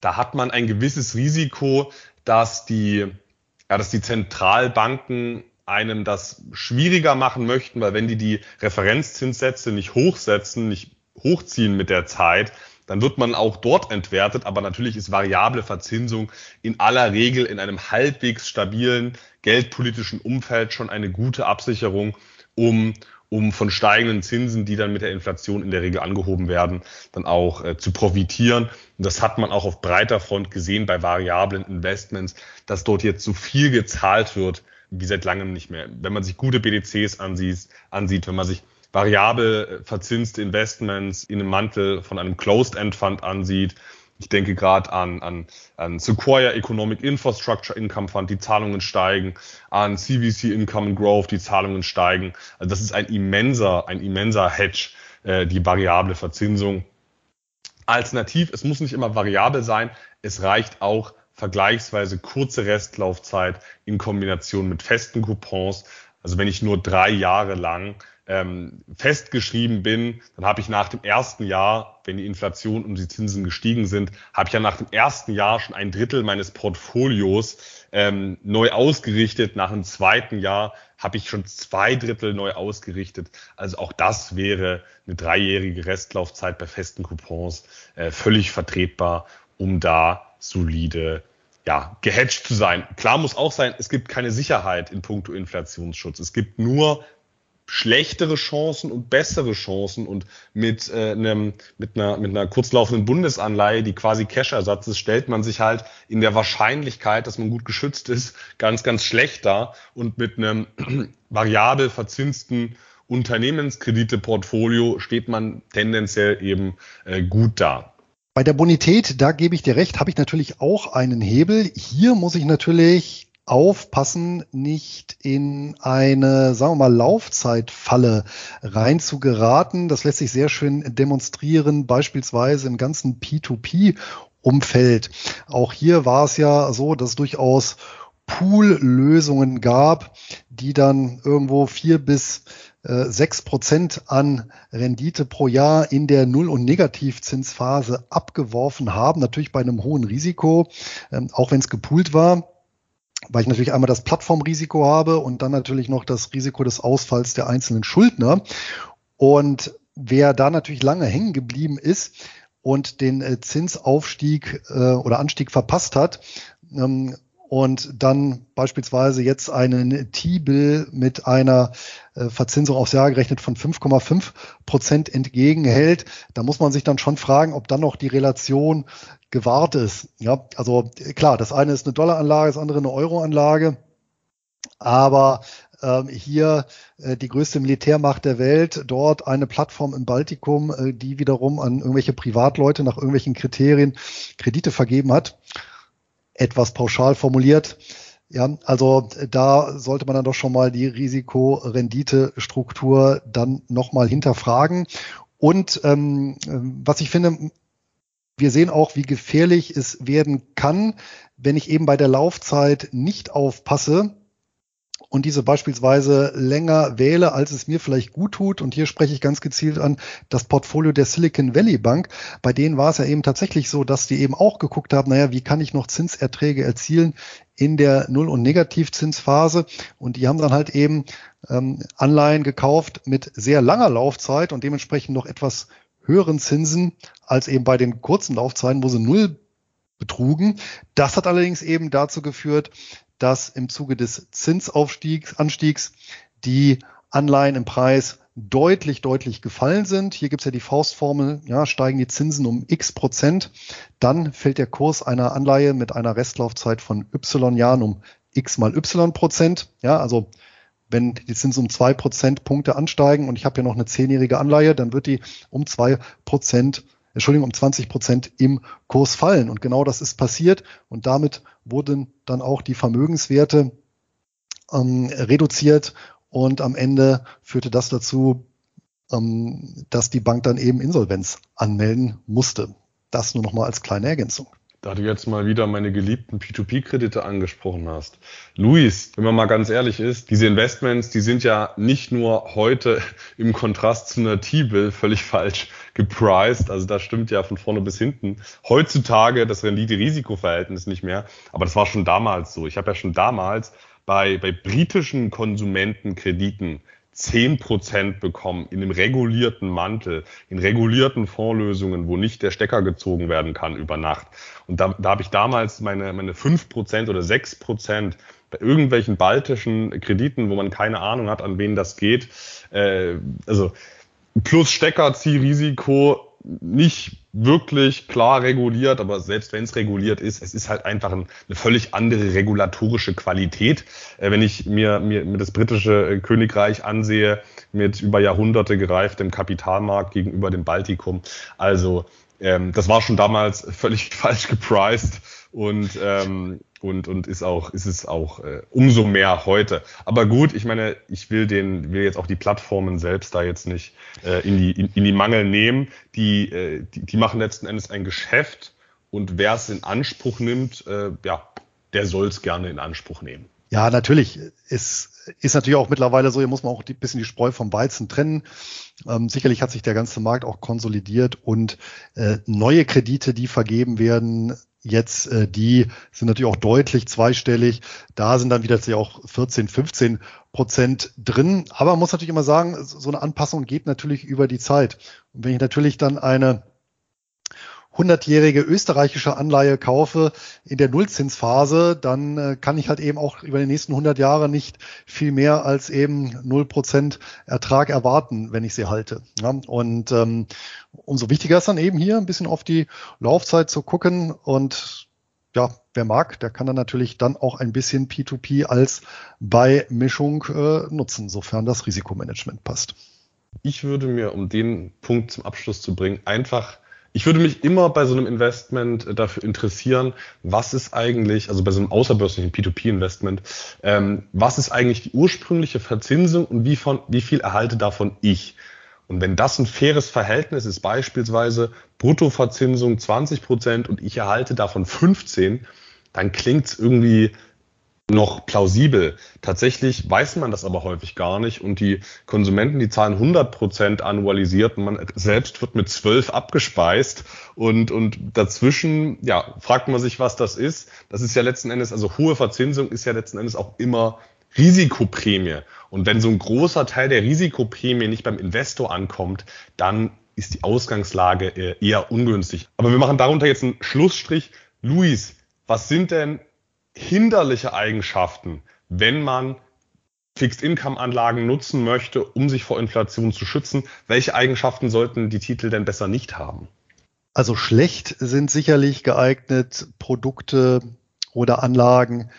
Da hat man ein gewisses Risiko, dass die, ja, dass die Zentralbanken einem das schwieriger machen möchten, weil wenn die die Referenzzinssätze nicht hochsetzen, nicht hochziehen mit der Zeit, dann wird man auch dort entwertet. Aber natürlich ist variable Verzinsung in aller Regel in einem halbwegs stabilen geldpolitischen Umfeld schon eine gute Absicherung, um, um von steigenden Zinsen, die dann mit der Inflation in der Regel angehoben werden, dann auch äh, zu profitieren. Und das hat man auch auf breiter Front gesehen bei variablen Investments, dass dort jetzt so viel gezahlt wird wie seit langem nicht mehr. Wenn man sich gute BDCs ansieht, ansieht wenn man sich variabel verzinste Investments in einem Mantel von einem Closed-End-Fund ansieht, ich denke gerade an, an, an Sequoia Economic Infrastructure Income Fund, die Zahlungen steigen, an CVC Income and Growth, die Zahlungen steigen. Also das ist ein immenser, ein immenser Hedge, äh, die variable Verzinsung. Alternativ, es muss nicht immer variabel sein, es reicht auch vergleichsweise kurze Restlaufzeit in Kombination mit festen Coupons. Also wenn ich nur drei Jahre lang ähm, festgeschrieben bin, dann habe ich nach dem ersten Jahr, wenn die Inflation und die Zinsen gestiegen sind, habe ich ja nach dem ersten Jahr schon ein Drittel meines Portfolios ähm, neu ausgerichtet. Nach dem zweiten Jahr habe ich schon zwei Drittel neu ausgerichtet. Also auch das wäre eine dreijährige Restlaufzeit bei festen Coupons äh, völlig vertretbar, um da solide ja, gehatcht zu sein. Klar muss auch sein, es gibt keine Sicherheit in puncto Inflationsschutz. Es gibt nur schlechtere Chancen und bessere Chancen und mit äh, einem mit einer mit einer kurzlaufenden Bundesanleihe, die quasi Cash-Ersatz ist, stellt man sich halt in der Wahrscheinlichkeit, dass man gut geschützt ist, ganz ganz schlecht da und mit einem variabel verzinsten Unternehmenskredite-Portfolio steht man tendenziell eben äh, gut da. Bei der Bonität, da gebe ich dir recht, habe ich natürlich auch einen Hebel. Hier muss ich natürlich aufpassen, nicht in eine, sagen wir mal, Laufzeitfalle reinzugeraten. Das lässt sich sehr schön demonstrieren, beispielsweise im ganzen P2P-Umfeld. Auch hier war es ja so, dass durchaus Pool-Lösungen gab, die dann irgendwo vier bis sechs Prozent an Rendite pro Jahr in der Null- und Negativzinsphase abgeworfen haben. Natürlich bei einem hohen Risiko, ähm, auch wenn es gepoolt war weil ich natürlich einmal das Plattformrisiko habe und dann natürlich noch das Risiko des Ausfalls der einzelnen Schuldner. Und wer da natürlich lange hängen geblieben ist und den äh, Zinsaufstieg äh, oder Anstieg verpasst hat, ähm, und dann beispielsweise jetzt einen T-Bill mit einer äh, Verzinsung aufs Jahr gerechnet von 5,5 Prozent entgegenhält, da muss man sich dann schon fragen, ob dann noch die Relation gewahrt ist. Ja, also klar, das eine ist eine Dollaranlage, das andere eine Euroanlage, aber ähm, hier äh, die größte Militärmacht der Welt, dort eine Plattform im Baltikum, äh, die wiederum an irgendwelche Privatleute nach irgendwelchen Kriterien Kredite vergeben hat etwas pauschal formuliert. Ja, also da sollte man dann doch schon mal die Risiko-Rendite-Struktur dann nochmal hinterfragen. Und ähm, was ich finde, wir sehen auch, wie gefährlich es werden kann, wenn ich eben bei der Laufzeit nicht aufpasse, und diese beispielsweise länger wähle, als es mir vielleicht gut tut, und hier spreche ich ganz gezielt an das Portfolio der Silicon Valley Bank, bei denen war es ja eben tatsächlich so, dass die eben auch geguckt haben, naja, wie kann ich noch Zinserträge erzielen in der Null- und Negativzinsphase? Und die haben dann halt eben ähm, Anleihen gekauft mit sehr langer Laufzeit und dementsprechend noch etwas höheren Zinsen als eben bei den kurzen Laufzeiten, wo sie null betrugen. Das hat allerdings eben dazu geführt, dass im Zuge des Zinsaufstiegs, Anstiegs die Anleihen im Preis deutlich, deutlich gefallen sind. Hier gibt es ja die Faustformel, ja, steigen die Zinsen um x Prozent, dann fällt der Kurs einer Anleihe mit einer Restlaufzeit von y Jahren um x mal y Prozent. Ja, also wenn die Zinsen um zwei Prozentpunkte ansteigen und ich habe ja noch eine zehnjährige Anleihe, dann wird die um zwei Prozent Entschuldigung, um 20 Prozent im Kurs fallen. Und genau das ist passiert. Und damit wurden dann auch die Vermögenswerte ähm, reduziert. Und am Ende führte das dazu, ähm, dass die Bank dann eben Insolvenz anmelden musste. Das nur noch mal als kleine Ergänzung. Da du jetzt mal wieder meine geliebten P2P-Kredite angesprochen hast. Luis, wenn man mal ganz ehrlich ist, diese Investments, die sind ja nicht nur heute im Kontrast zu einer T-Bill völlig falsch gepriced. Also da stimmt ja von vorne bis hinten. Heutzutage das Rendite-Risiko-Verhältnis nicht mehr. Aber das war schon damals so. Ich habe ja schon damals bei, bei britischen Konsumentenkrediten 10% bekommen in einem regulierten Mantel, in regulierten Fondslösungen, wo nicht der Stecker gezogen werden kann über Nacht. Und da, da habe ich damals meine, meine 5% oder 6% bei irgendwelchen baltischen Krediten, wo man keine Ahnung hat, an wen das geht. Äh, also plus Steckerziehrisiko nicht wirklich klar reguliert, aber selbst wenn es reguliert ist, es ist halt einfach ein, eine völlig andere regulatorische Qualität. Äh, wenn ich mir, mir, mir das britische äh, Königreich ansehe, mit über Jahrhunderte gereiftem Kapitalmarkt gegenüber dem Baltikum. Also ähm, das war schon damals völlig falsch gepriced und ähm, und und ist auch ist es auch äh, umso mehr heute. Aber gut, ich meine, ich will den will jetzt auch die Plattformen selbst da jetzt nicht äh, in die in, in die Mangel nehmen. Die, äh, die die machen letzten Endes ein Geschäft und wer es in Anspruch nimmt, äh, ja, der soll es gerne in Anspruch nehmen. Ja, natürlich. Es ist natürlich auch mittlerweile so, hier muss man auch ein bisschen die Spreu vom Weizen trennen. Ähm, sicherlich hat sich der ganze Markt auch konsolidiert und äh, neue Kredite, die vergeben werden, jetzt, äh, die sind natürlich auch deutlich zweistellig. Da sind dann wieder auch 14, 15 Prozent drin. Aber man muss natürlich immer sagen, so eine Anpassung geht natürlich über die Zeit. Und wenn ich natürlich dann eine 100-jährige österreichische Anleihe kaufe in der Nullzinsphase, dann äh, kann ich halt eben auch über die nächsten 100 Jahre nicht viel mehr als eben 0% Ertrag erwarten, wenn ich sie halte. Ja, und ähm, umso wichtiger ist dann eben hier ein bisschen auf die Laufzeit zu gucken und ja, wer mag, der kann dann natürlich dann auch ein bisschen P2P als Beimischung äh, nutzen, sofern das Risikomanagement passt. Ich würde mir, um den Punkt zum Abschluss zu bringen, einfach ich würde mich immer bei so einem Investment äh, dafür interessieren, was ist eigentlich, also bei so einem außerbörslichen P2P-Investment, ähm, was ist eigentlich die ursprüngliche Verzinsung und wie, von, wie viel erhalte davon ich? Und wenn das ein faires Verhältnis ist, beispielsweise Bruttoverzinsung 20 Prozent und ich erhalte davon 15, dann klingt es irgendwie noch plausibel. Tatsächlich weiß man das aber häufig gar nicht und die Konsumenten, die zahlen 100 Prozent annualisiert man selbst wird mit 12 abgespeist und, und dazwischen, ja, fragt man sich, was das ist. Das ist ja letzten Endes, also hohe Verzinsung ist ja letzten Endes auch immer Risikoprämie. Und wenn so ein großer Teil der Risikoprämie nicht beim Investor ankommt, dann ist die Ausgangslage eher ungünstig. Aber wir machen darunter jetzt einen Schlussstrich. Luis, was sind denn hinderliche Eigenschaften, wenn man Fixed-Income-Anlagen nutzen möchte, um sich vor Inflation zu schützen. Welche Eigenschaften sollten die Titel denn besser nicht haben? Also schlecht sind sicherlich geeignet Produkte oder Anlagen,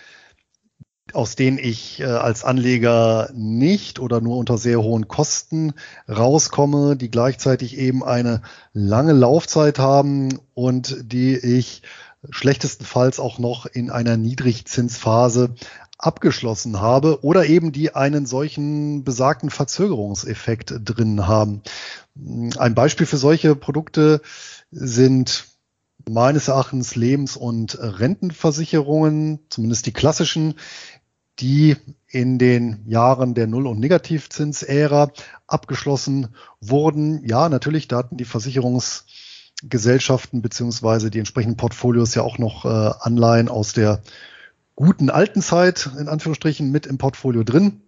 aus denen ich äh, als Anleger nicht oder nur unter sehr hohen Kosten rauskomme, die gleichzeitig eben eine lange Laufzeit haben und die ich schlechtestenfalls auch noch in einer Niedrigzinsphase abgeschlossen habe oder eben die einen solchen besagten Verzögerungseffekt drin haben. Ein Beispiel für solche Produkte sind meines Erachtens Lebens- und Rentenversicherungen, zumindest die klassischen, die in den Jahren der Null- und Negativzinsära abgeschlossen wurden. Ja, natürlich, da hatten die Versicherungsgesellschaften beziehungsweise die entsprechenden Portfolios ja auch noch äh, Anleihen aus der guten alten Zeit in Anführungsstrichen mit im Portfolio drin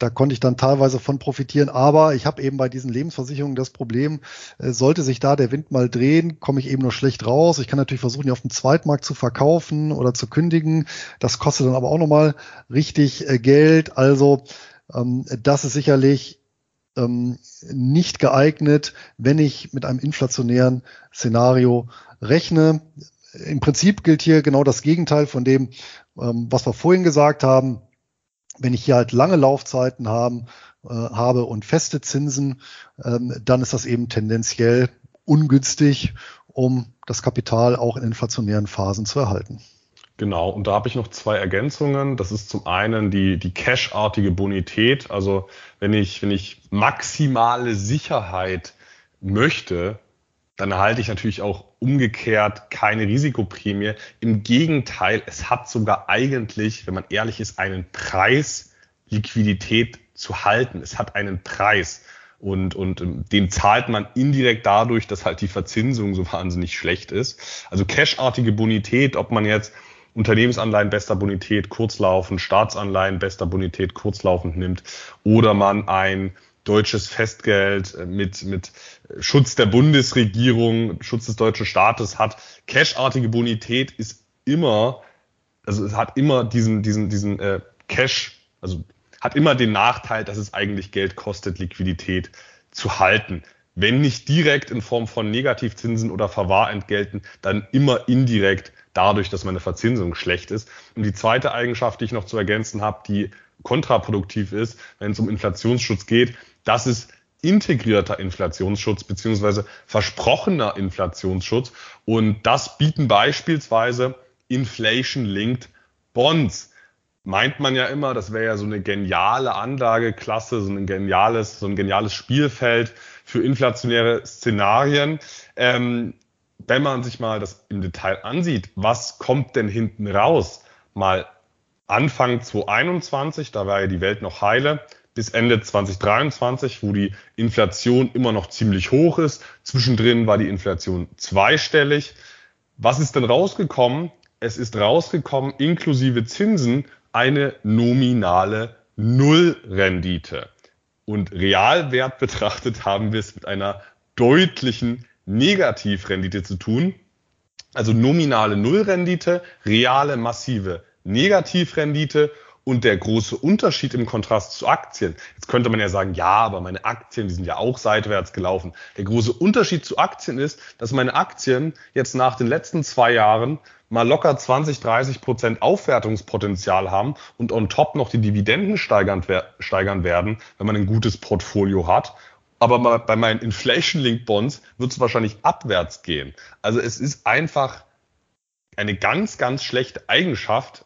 da konnte ich dann teilweise von profitieren. Aber ich habe eben bei diesen Lebensversicherungen das Problem, äh, sollte sich da der Wind mal drehen, komme ich eben nur schlecht raus. Ich kann natürlich versuchen, die auf dem Zweitmarkt zu verkaufen oder zu kündigen. Das kostet dann aber auch nochmal richtig äh, Geld. Also ähm, das ist sicherlich ähm, nicht geeignet, wenn ich mit einem inflationären Szenario rechne. Im Prinzip gilt hier genau das Gegenteil von dem, ähm, was wir vorhin gesagt haben wenn ich hier halt lange Laufzeiten haben, äh, habe und feste Zinsen, ähm, dann ist das eben tendenziell ungünstig, um das Kapital auch in inflationären Phasen zu erhalten. Genau, und da habe ich noch zwei Ergänzungen. Das ist zum einen die, die Cash-artige Bonität. Also wenn ich, wenn ich maximale Sicherheit möchte, dann erhalte ich natürlich auch umgekehrt keine Risikoprämie. Im Gegenteil, es hat sogar eigentlich, wenn man ehrlich ist, einen Preis, Liquidität zu halten. Es hat einen Preis. Und, und ähm, den zahlt man indirekt dadurch, dass halt die Verzinsung so wahnsinnig schlecht ist. Also cashartige Bonität, ob man jetzt Unternehmensanleihen bester Bonität kurzlaufend, Staatsanleihen bester Bonität kurzlaufend nimmt oder man ein deutsches Festgeld äh, mit, mit Schutz der Bundesregierung, Schutz des deutschen Staates hat. Cashartige Bonität ist immer, also es hat immer diesen, diesen, diesen äh, Cash, also hat immer den Nachteil, dass es eigentlich Geld kostet, Liquidität zu halten. Wenn nicht direkt in Form von Negativzinsen oder Verwahrentgelten, dann immer indirekt dadurch, dass meine Verzinsung schlecht ist. Und die zweite Eigenschaft, die ich noch zu ergänzen habe, die kontraproduktiv ist, wenn es um Inflationsschutz geht, das ist integrierter Inflationsschutz beziehungsweise versprochener Inflationsschutz. Und das bieten beispielsweise Inflation-Linked Bonds. Meint man ja immer, das wäre ja so eine geniale Anlageklasse, so ein geniales, so ein geniales Spielfeld für inflationäre Szenarien. Ähm, wenn man sich mal das im Detail ansieht, was kommt denn hinten raus? Mal Anfang 2021, da war ja die Welt noch heile, bis Ende 2023, wo die Inflation immer noch ziemlich hoch ist. Zwischendrin war die Inflation zweistellig. Was ist denn rausgekommen? Es ist rausgekommen, inklusive Zinsen, eine nominale Nullrendite. Und realwert betrachtet haben wir es mit einer deutlichen Negativrendite zu tun. Also nominale Nullrendite, reale massive Negativrendite und der große Unterschied im Kontrast zu Aktien, jetzt könnte man ja sagen, ja, aber meine Aktien, die sind ja auch seitwärts gelaufen. Der große Unterschied zu Aktien ist, dass meine Aktien jetzt nach den letzten zwei Jahren mal locker 20, 30 Prozent Aufwertungspotenzial haben und on top noch die Dividenden steigern, werden, wenn man ein gutes Portfolio hat. Aber bei meinen Inflation-Linked Bonds wird es wahrscheinlich abwärts gehen. Also es ist einfach eine ganz, ganz schlechte Eigenschaft,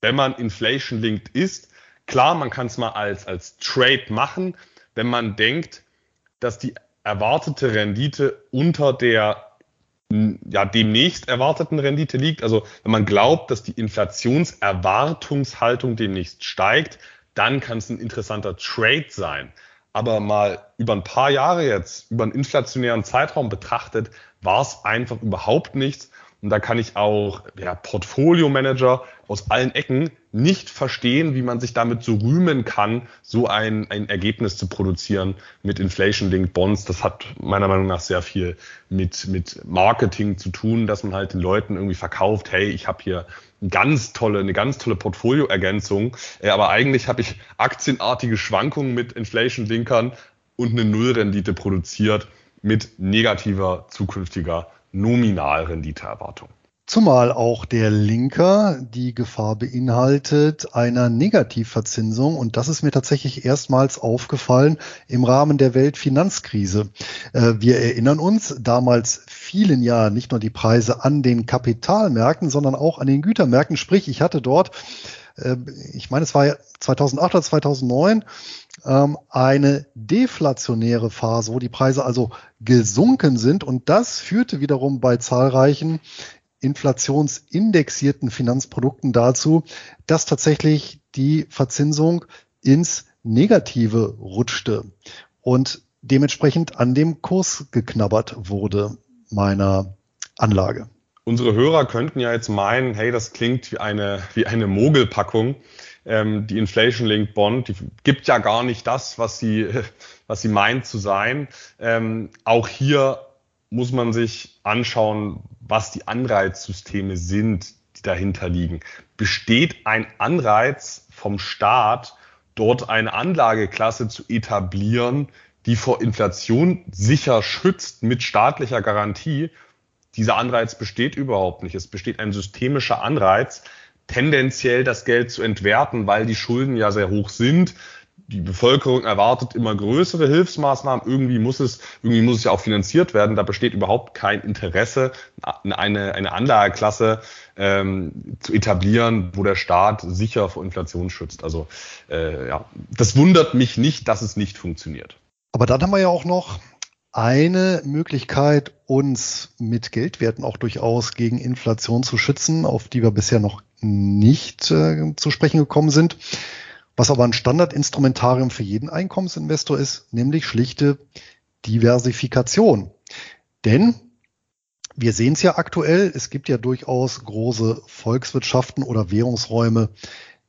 wenn man inflation-linked ist. Klar, man kann es mal als, als Trade machen, wenn man denkt, dass die erwartete Rendite unter der ja, demnächst erwarteten Rendite liegt. Also wenn man glaubt, dass die Inflationserwartungshaltung demnächst steigt, dann kann es ein interessanter Trade sein. Aber mal über ein paar Jahre jetzt, über einen inflationären Zeitraum betrachtet, war es einfach überhaupt nichts. Und da kann ich auch ja, Portfolio-Manager aus allen Ecken nicht verstehen, wie man sich damit so rühmen kann, so ein, ein Ergebnis zu produzieren mit Inflation-Linked Bonds. Das hat meiner Meinung nach sehr viel mit, mit Marketing zu tun, dass man halt den Leuten irgendwie verkauft, hey, ich habe hier eine ganz tolle, eine ganz tolle Portfolioergänzung, äh, aber eigentlich habe ich aktienartige Schwankungen mit Inflation-Linkern und eine Nullrendite produziert mit negativer zukünftiger Nominalrenditeerwartung. Zumal auch der Linker die Gefahr beinhaltet einer Negativverzinsung. Und das ist mir tatsächlich erstmals aufgefallen im Rahmen der Weltfinanzkrise. Äh, wir erinnern uns, damals fielen ja nicht nur die Preise an den Kapitalmärkten, sondern auch an den Gütermärkten. Sprich, ich hatte dort, äh, ich meine, es war 2008 oder 2009, ähm, eine deflationäre Phase, wo die Preise also gesunken sind. Und das führte wiederum bei zahlreichen inflationsindexierten Finanzprodukten dazu, dass tatsächlich die Verzinsung ins Negative rutschte und dementsprechend an dem Kurs geknabbert wurde meiner Anlage. Unsere Hörer könnten ja jetzt meinen, hey, das klingt wie eine, wie eine Mogelpackung. Ähm, die Inflation Linked Bond, die gibt ja gar nicht das, was sie, was sie meint zu sein. Ähm, auch hier muss man sich anschauen, was die Anreizsysteme sind, die dahinter liegen. Besteht ein Anreiz vom Staat, dort eine Anlageklasse zu etablieren, die vor Inflation sicher schützt mit staatlicher Garantie? Dieser Anreiz besteht überhaupt nicht. Es besteht ein systemischer Anreiz, tendenziell das Geld zu entwerten, weil die Schulden ja sehr hoch sind. Die Bevölkerung erwartet immer größere Hilfsmaßnahmen. Irgendwie muss es, irgendwie muss es ja auch finanziert werden. Da besteht überhaupt kein Interesse, eine, eine Anlageklasse ähm, zu etablieren, wo der Staat sicher vor Inflation schützt. Also äh, ja, das wundert mich nicht, dass es nicht funktioniert. Aber dann haben wir ja auch noch eine Möglichkeit, uns mit Geldwerten auch durchaus gegen Inflation zu schützen, auf die wir bisher noch nicht äh, zu sprechen gekommen sind, was aber ein Standardinstrumentarium für jeden Einkommensinvestor ist, nämlich schlichte Diversifikation. Denn wir sehen es ja aktuell, es gibt ja durchaus große Volkswirtschaften oder Währungsräume,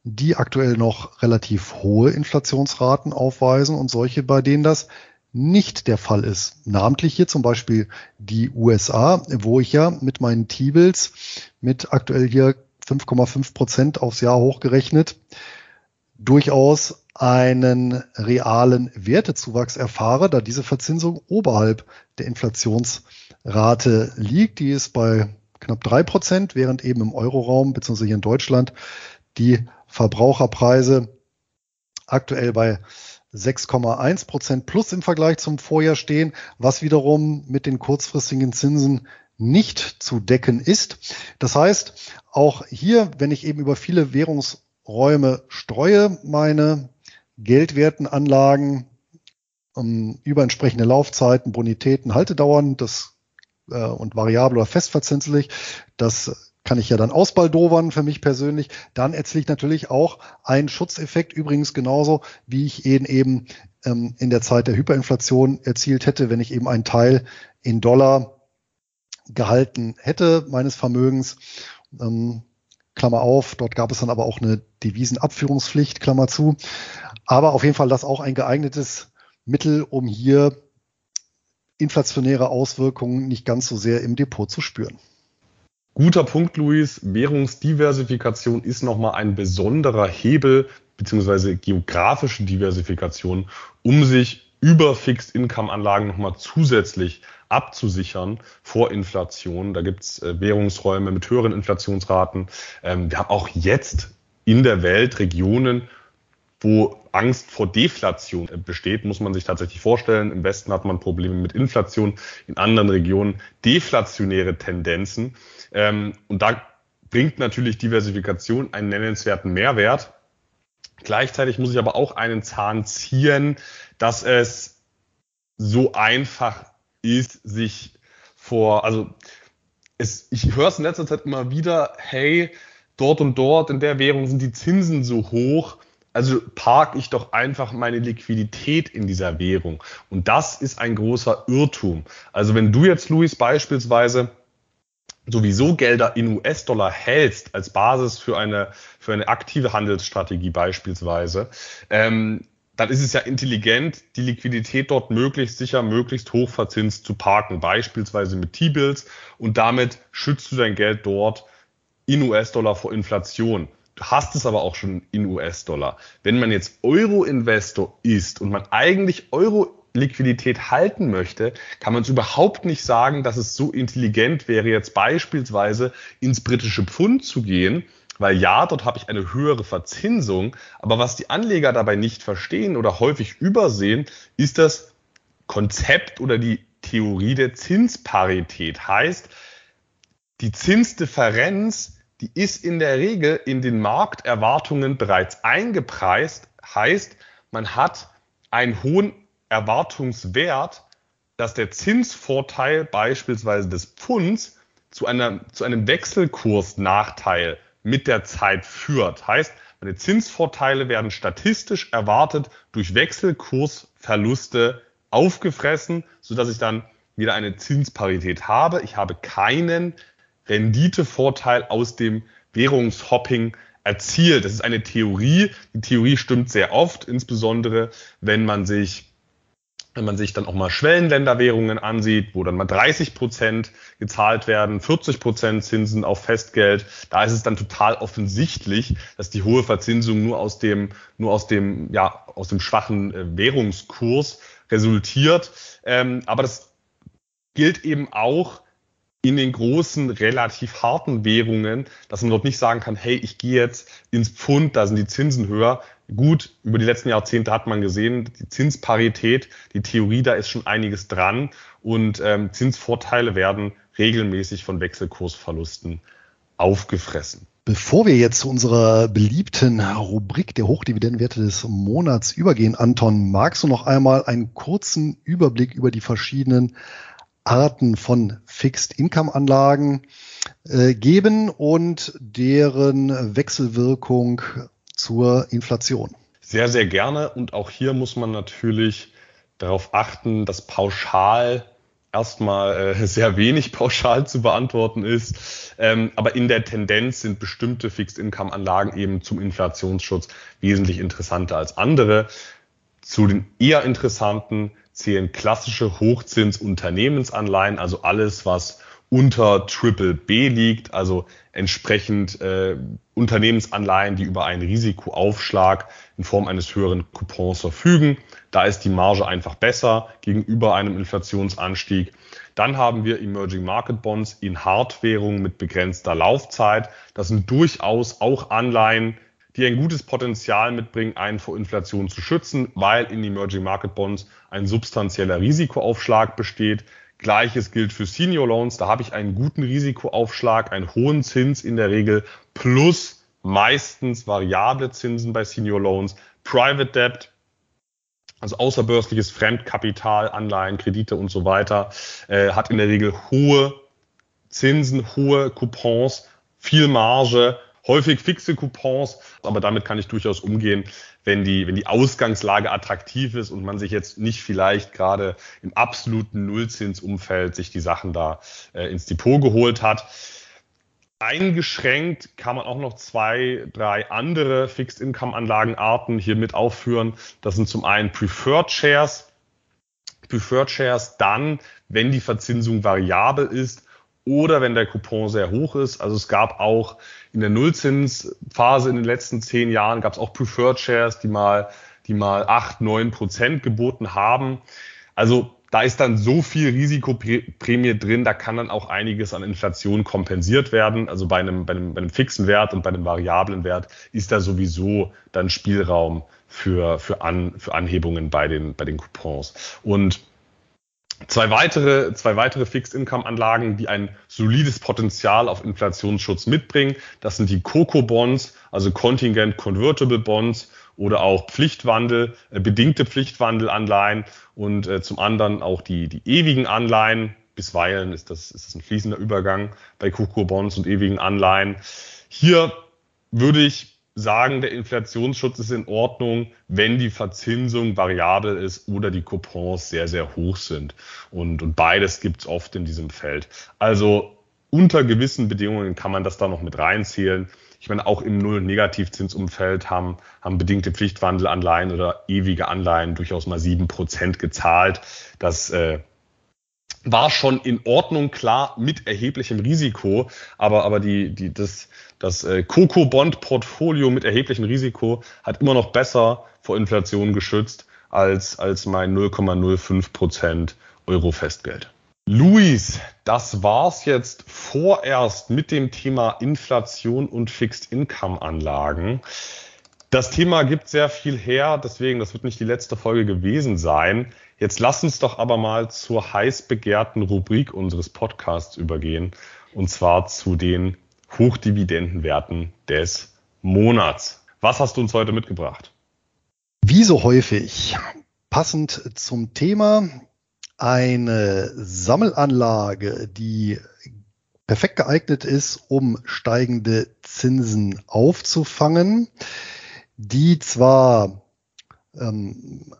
die aktuell noch relativ hohe Inflationsraten aufweisen und solche, bei denen das nicht der Fall ist. Namentlich hier zum Beispiel die USA, wo ich ja mit meinen T-Bills mit aktuell hier 5,5 Prozent aufs Jahr hochgerechnet durchaus einen realen Wertezuwachs erfahre, da diese Verzinsung oberhalb der Inflationsrate liegt. Die ist bei knapp drei Prozent, während eben im Euroraum bzw. hier in Deutschland die Verbraucherpreise aktuell bei 6,1 Prozent plus im Vergleich zum Vorjahr stehen, was wiederum mit den kurzfristigen Zinsen nicht zu decken ist. Das heißt, auch hier, wenn ich eben über viele Währungsräume streue, meine Geldwertenanlagen um, ähm, über entsprechende Laufzeiten, Bonitäten, Haltedauern, das äh, und variabel oder festverzinslich, das kann ich ja dann ausbaldowern für mich persönlich. Dann erziele ich natürlich auch einen Schutzeffekt, übrigens genauso, wie ich ihn eben ähm, in der Zeit der Hyperinflation erzielt hätte, wenn ich eben einen Teil in Dollar gehalten hätte meines Vermögens. Ähm, Klammer auf, dort gab es dann aber auch eine Devisenabführungspflicht, Klammer zu. Aber auf jeden Fall das auch ein geeignetes Mittel, um hier inflationäre Auswirkungen nicht ganz so sehr im Depot zu spüren. Guter Punkt, Luis. Währungsdiversifikation ist nochmal ein besonderer Hebel beziehungsweise geografische Diversifikation, um sich über Fixed Income Anlagen nochmal zusätzlich abzusichern vor Inflation. Da gibt's äh, Währungsräume mit höheren Inflationsraten. Ähm, wir haben auch jetzt in der Welt Regionen, wo Angst vor Deflation besteht, muss man sich tatsächlich vorstellen. Im Westen hat man Probleme mit Inflation, in anderen Regionen deflationäre Tendenzen. Ähm, und da bringt natürlich Diversifikation einen nennenswerten Mehrwert. Gleichzeitig muss ich aber auch einen Zahn ziehen, dass es so einfach ist, sich vor, also es, ich höre es in letzter Zeit immer wieder, hey, dort und dort in der Währung sind die Zinsen so hoch also parke ich doch einfach meine Liquidität in dieser Währung. Und das ist ein großer Irrtum. Also wenn du jetzt, Luis, beispielsweise sowieso Gelder in US-Dollar hältst als Basis für eine, für eine aktive Handelsstrategie beispielsweise, ähm, dann ist es ja intelligent, die Liquidität dort möglichst sicher, möglichst hoch verzinst zu parken, beispielsweise mit T-Bills und damit schützt du dein Geld dort in US-Dollar vor Inflation. Du hast es aber auch schon in US-Dollar. Wenn man jetzt Euro-Investor ist und man eigentlich Euro-Liquidität halten möchte, kann man es überhaupt nicht sagen, dass es so intelligent wäre, jetzt beispielsweise ins britische Pfund zu gehen, weil ja, dort habe ich eine höhere Verzinsung, aber was die Anleger dabei nicht verstehen oder häufig übersehen, ist das Konzept oder die Theorie der Zinsparität. Heißt, die Zinsdifferenz die ist in der Regel in den Markterwartungen bereits eingepreist. Heißt, man hat einen hohen Erwartungswert, dass der Zinsvorteil beispielsweise des Pfunds zu, einer, zu einem Wechselkursnachteil mit der Zeit führt. Heißt, meine Zinsvorteile werden statistisch erwartet durch Wechselkursverluste aufgefressen, so dass ich dann wieder eine Zinsparität habe. Ich habe keinen Renditevorteil aus dem Währungshopping erzielt. Das ist eine Theorie. Die Theorie stimmt sehr oft, insbesondere wenn man sich wenn man sich dann auch mal Schwellenländerwährungen ansieht, wo dann mal 30 Prozent gezahlt werden, 40 Prozent Zinsen auf Festgeld, da ist es dann total offensichtlich, dass die hohe Verzinsung nur aus dem, nur aus dem, ja, aus dem schwachen äh, Währungskurs resultiert. Ähm, aber das gilt eben auch in den großen, relativ harten Währungen, dass man dort nicht sagen kann, hey, ich gehe jetzt ins Pfund, da sind die Zinsen höher. Gut, über die letzten Jahrzehnte hat man gesehen, die Zinsparität, die Theorie, da ist schon einiges dran und ähm, Zinsvorteile werden regelmäßig von Wechselkursverlusten aufgefressen. Bevor wir jetzt zu unserer beliebten Rubrik der Hochdividendenwerte des Monats übergehen, Anton, magst du noch einmal einen kurzen Überblick über die verschiedenen Arten von Fixed Income Anlagen äh, geben und deren Wechselwirkung zur Inflation. Sehr, sehr gerne. Und auch hier muss man natürlich darauf achten, dass pauschal erstmal äh, sehr wenig pauschal zu beantworten ist. Ähm, aber in der Tendenz sind bestimmte Fixed Income Anlagen eben zum Inflationsschutz wesentlich interessanter als andere. Zu den eher interessanten zählen klassische Hochzins-Unternehmensanleihen, also alles, was unter Triple B liegt, also entsprechend äh, Unternehmensanleihen, die über einen Risikoaufschlag in Form eines höheren Coupons verfügen. Da ist die Marge einfach besser gegenüber einem Inflationsanstieg. Dann haben wir Emerging Market Bonds in Hardwährung mit begrenzter Laufzeit. Das sind durchaus auch Anleihen, die ein gutes Potenzial mitbringen, einen vor Inflation zu schützen, weil in Emerging Market Bonds ein substanzieller Risikoaufschlag besteht. Gleiches gilt für Senior Loans. Da habe ich einen guten Risikoaufschlag, einen hohen Zins in der Regel plus meistens variable Zinsen bei Senior Loans. Private Debt, also außerbörsliches Fremdkapital, Anleihen, Kredite und so weiter, äh, hat in der Regel hohe Zinsen, hohe Coupons, viel Marge häufig fixe Coupons, aber damit kann ich durchaus umgehen, wenn die, wenn die Ausgangslage attraktiv ist und man sich jetzt nicht vielleicht gerade im absoluten Nullzinsumfeld sich die Sachen da äh, ins Depot geholt hat. Eingeschränkt kann man auch noch zwei, drei andere Fixed Income Anlagenarten hier mit aufführen. Das sind zum einen Preferred Shares. Preferred Shares dann, wenn die Verzinsung variabel ist oder wenn der Coupon sehr hoch ist. Also es gab auch in der Nullzinsphase in den letzten zehn Jahren gab es auch Preferred Shares, die mal, die mal acht, neun Prozent geboten haben. Also da ist dann so viel Risikoprämie drin, da kann dann auch einiges an Inflation kompensiert werden. Also bei einem, bei einem, bei einem fixen Wert und bei einem variablen Wert ist da sowieso dann Spielraum für, für, An, für Anhebungen bei den, bei den Coupons. Und Zwei weitere, zwei weitere Fixed-Income-Anlagen, die ein solides Potenzial auf Inflationsschutz mitbringen, das sind die Coco-Bonds, also Contingent Convertible Bonds oder auch Pflichtwandel, äh, bedingte Pflichtwandelanleihen und äh, zum anderen auch die, die ewigen Anleihen. Bisweilen ist das, ist das ein fließender Übergang bei Coco-Bonds und ewigen Anleihen. Hier würde ich sagen, der Inflationsschutz ist in Ordnung, wenn die Verzinsung variabel ist oder die Coupons sehr, sehr hoch sind. Und, und beides gibt es oft in diesem Feld. Also unter gewissen Bedingungen kann man das da noch mit reinzählen. Ich meine, auch im Null-Negativzinsumfeld haben, haben bedingte Pflichtwandelanleihen oder ewige Anleihen durchaus mal sieben Prozent gezahlt. Das äh, war schon in Ordnung, klar, mit erheblichem Risiko, aber, aber die, die, das, das äh, Coco-Bond-Portfolio mit erheblichem Risiko hat immer noch besser vor Inflation geschützt als, als mein 0,05 Prozent Euro-Festgeld. Luis, das war's jetzt vorerst mit dem Thema Inflation und Fixed-Income-Anlagen. Das Thema gibt sehr viel her, deswegen, das wird nicht die letzte Folge gewesen sein. Jetzt lass uns doch aber mal zur heiß begehrten Rubrik unseres Podcasts übergehen, und zwar zu den Hochdividendenwerten des Monats. Was hast du uns heute mitgebracht? Wie so häufig, passend zum Thema, eine Sammelanlage, die perfekt geeignet ist, um steigende Zinsen aufzufangen, die zwar ähm,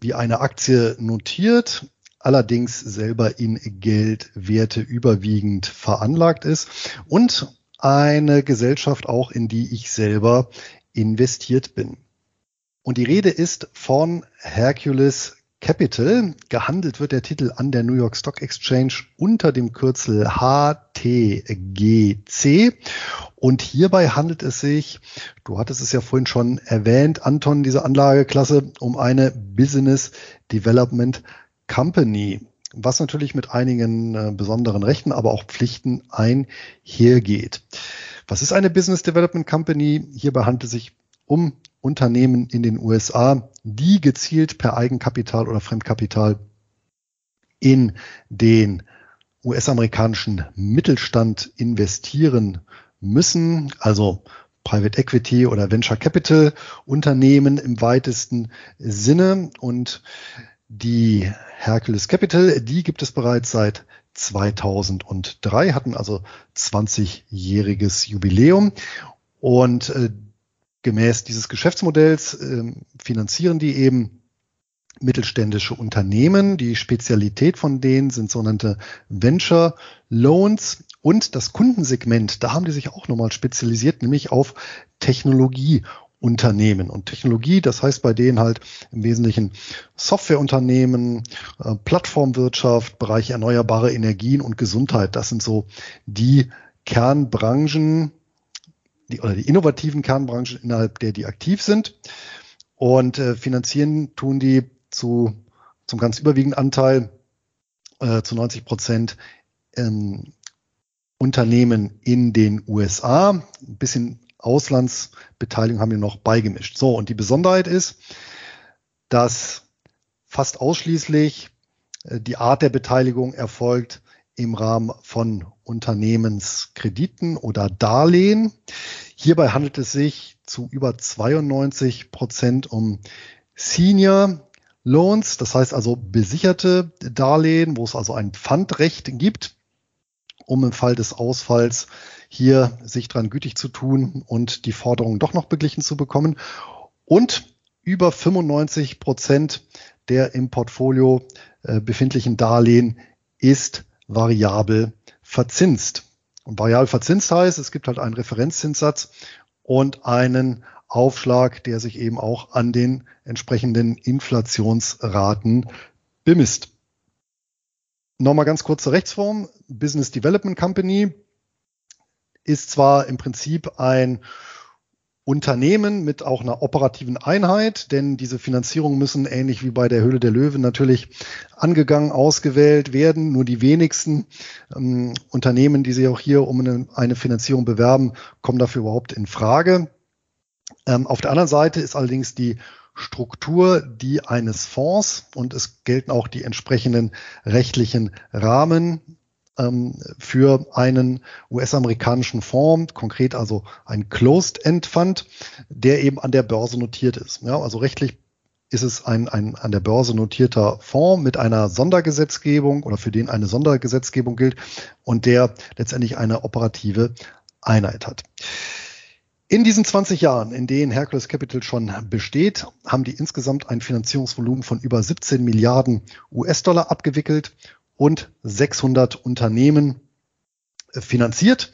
wie eine Aktie notiert, allerdings selber in Geldwerte überwiegend veranlagt ist und eine Gesellschaft auch, in die ich selber investiert bin. Und die Rede ist von Hercules Capital. Gehandelt wird der Titel an der New York Stock Exchange unter dem Kürzel HTGC. Und hierbei handelt es sich, du hattest es ja vorhin schon erwähnt, Anton, diese Anlageklasse, um eine Business Development Company, was natürlich mit einigen äh, besonderen Rechten, aber auch Pflichten einhergeht. Was ist eine Business Development Company? Hierbei handelt es sich um Unternehmen in den USA, die gezielt per Eigenkapital oder Fremdkapital in den US-amerikanischen Mittelstand investieren müssen, also Private Equity oder Venture Capital Unternehmen im weitesten Sinne. Und die Hercules Capital, die gibt es bereits seit 2003, hatten also 20-jähriges Jubiläum. Und äh, gemäß dieses Geschäftsmodells äh, finanzieren die eben mittelständische Unternehmen. Die Spezialität von denen sind sogenannte Venture Loans und das Kundensegment, da haben die sich auch nochmal spezialisiert, nämlich auf Technologieunternehmen. Und Technologie, das heißt bei denen halt im Wesentlichen Softwareunternehmen, äh, Plattformwirtschaft, Bereich erneuerbare Energien und Gesundheit. Das sind so die Kernbranchen, die, oder die innovativen Kernbranchen, innerhalb der die aktiv sind. Und äh, finanzieren tun die zu, zum ganz überwiegenden Anteil, äh, zu 90 Prozent, ähm, Unternehmen in den USA. Ein bisschen Auslandsbeteiligung haben wir noch beigemischt. So, und die Besonderheit ist, dass fast ausschließlich äh, die Art der Beteiligung erfolgt im Rahmen von Unternehmenskrediten oder Darlehen. Hierbei handelt es sich zu über 92 Prozent um Senior Loans, das heißt also besicherte Darlehen, wo es also ein Pfandrecht gibt, um im Fall des Ausfalls hier sich dran gütig zu tun und die Forderungen doch noch beglichen zu bekommen. Und über 95 Prozent der im Portfolio äh, befindlichen Darlehen ist variabel verzinst. Und variabel verzinst heißt, es gibt halt einen Referenzzinssatz und einen Aufschlag, der sich eben auch an den entsprechenden Inflationsraten bemisst. Nochmal ganz kurze Rechtsform. Business Development Company ist zwar im Prinzip ein Unternehmen mit auch einer operativen Einheit, denn diese Finanzierungen müssen ähnlich wie bei der Höhle der Löwen natürlich angegangen, ausgewählt werden. Nur die wenigsten ähm, Unternehmen, die sich auch hier um eine, eine, Finanzierung bewerben, kommen dafür überhaupt in Frage. Ähm, auf der anderen Seite ist allerdings die Struktur die eines Fonds und es gelten auch die entsprechenden rechtlichen Rahmen ähm, für einen US-amerikanischen Fonds, konkret also ein Closed-End Fund, der eben an der Börse notiert ist. Ja, also rechtlich ist es ein, ein an der Börse notierter Fonds mit einer Sondergesetzgebung oder für den eine Sondergesetzgebung gilt und der letztendlich eine operative Einheit hat. In diesen 20 Jahren, in denen Hercules Capital schon besteht, haben die insgesamt ein Finanzierungsvolumen von über 17 Milliarden US-Dollar abgewickelt und 600 Unternehmen äh, finanziert.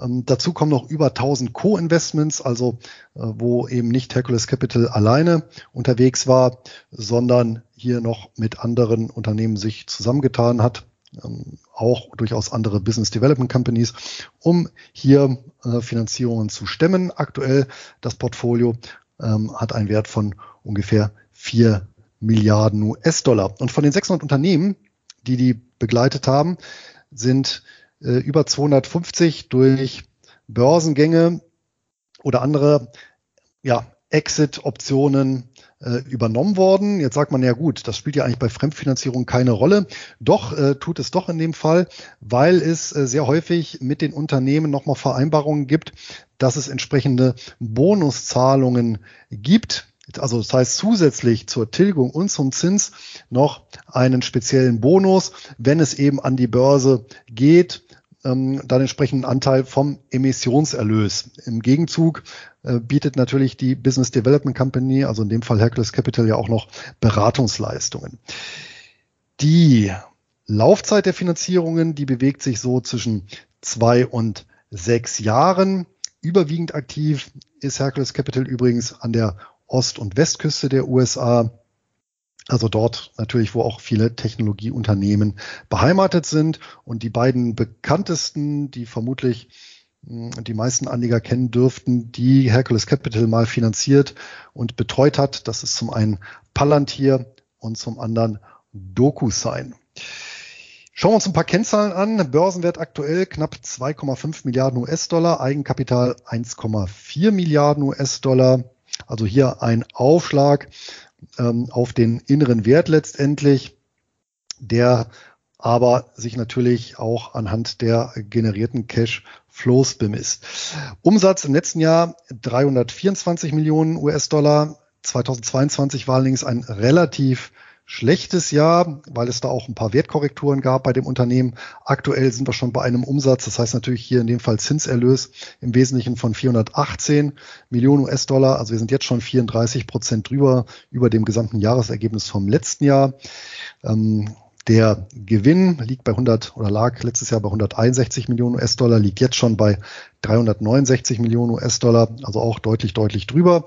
Ähm, dazu kommen noch über 1000 Co-Investments, also äh, wo eben nicht Hercules Capital alleine unterwegs war, sondern hier noch mit anderen Unternehmen sich zusammengetan hat, ähm, auch durchaus andere Business Development Companies, um hier äh, Finanzierungen zu stemmen. Aktuell das Portfolio ähm, hat einen Wert von ungefähr 4 Milliarden US-Dollar. Und von den 600 Unternehmen die die begleitet haben, sind äh, über 250 durch Börsengänge oder andere ja, Exit-Optionen äh, übernommen worden. Jetzt sagt man ja gut, das spielt ja eigentlich bei Fremdfinanzierung keine Rolle. Doch äh, tut es doch in dem Fall, weil es äh, sehr häufig mit den Unternehmen nochmal Vereinbarungen gibt, dass es entsprechende Bonuszahlungen gibt also das heißt zusätzlich zur Tilgung und zum Zins noch einen speziellen Bonus, wenn es eben an die Börse geht, ähm, dann entsprechenden Anteil vom Emissionserlös. Im Gegenzug äh, bietet natürlich die Business Development Company, also in dem Fall Hercules Capital, ja auch noch Beratungsleistungen. Die Laufzeit der Finanzierungen, die bewegt sich so zwischen zwei und sechs Jahren. Überwiegend aktiv ist Hercules Capital übrigens an der Ost- und Westküste der USA. Also dort natürlich, wo auch viele Technologieunternehmen beheimatet sind. Und die beiden bekanntesten, die vermutlich hm, die meisten Anleger kennen dürften, die Hercules Capital mal finanziert und betreut hat. Das ist zum einen Palantir und zum anderen DocuSign. Schauen wir uns ein paar Kennzahlen an. Börsenwert aktuell knapp 2,5 Milliarden US-Dollar, Eigenkapital 1,4 Milliarden US-Dollar. Also hier ein Aufschlag ähm, auf den inneren Wert letztendlich, der aber sich natürlich auch anhand der generierten Cash Flows bemisst. Umsatz im letzten Jahr 324 Millionen US-Dollar. 2022 war allerdings ein relativ schlechtes Jahr, weil es da auch ein paar Wertkorrekturen gab bei dem Unternehmen. Aktuell sind wir schon bei einem Umsatz, das heißt natürlich hier in dem Fall Zinserlös im Wesentlichen von 418 Millionen US-Dollar. Also wir sind jetzt schon 34 Prozent drüber über dem gesamten Jahresergebnis vom letzten Jahr. Ähm, der Gewinn liegt bei 100 oder lag letztes Jahr bei 161 Millionen US-Dollar, liegt jetzt schon bei 369 Millionen US-Dollar, also auch deutlich, deutlich drüber.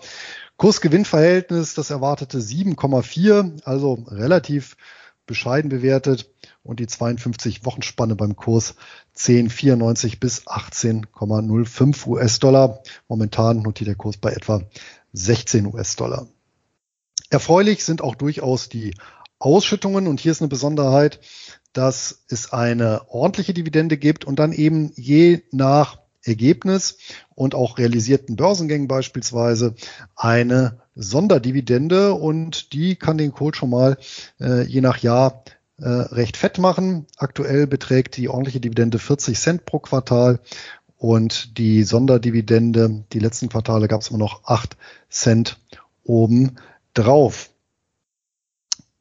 Kursgewinnverhältnis, das erwartete 7,4, also relativ bescheiden bewertet und die 52 Wochenspanne beim Kurs 10,94 bis 18,05 US-Dollar. Momentan notiert der Kurs bei etwa 16 US-Dollar. Erfreulich sind auch durchaus die Ausschüttungen und hier ist eine Besonderheit, dass es eine ordentliche Dividende gibt und dann eben je nach Ergebnis und auch realisierten Börsengängen beispielsweise eine Sonderdividende und die kann den Code schon mal äh, je nach Jahr äh, recht fett machen. Aktuell beträgt die ordentliche Dividende 40 Cent pro Quartal und die Sonderdividende, die letzten Quartale gab es immer noch 8 Cent oben drauf.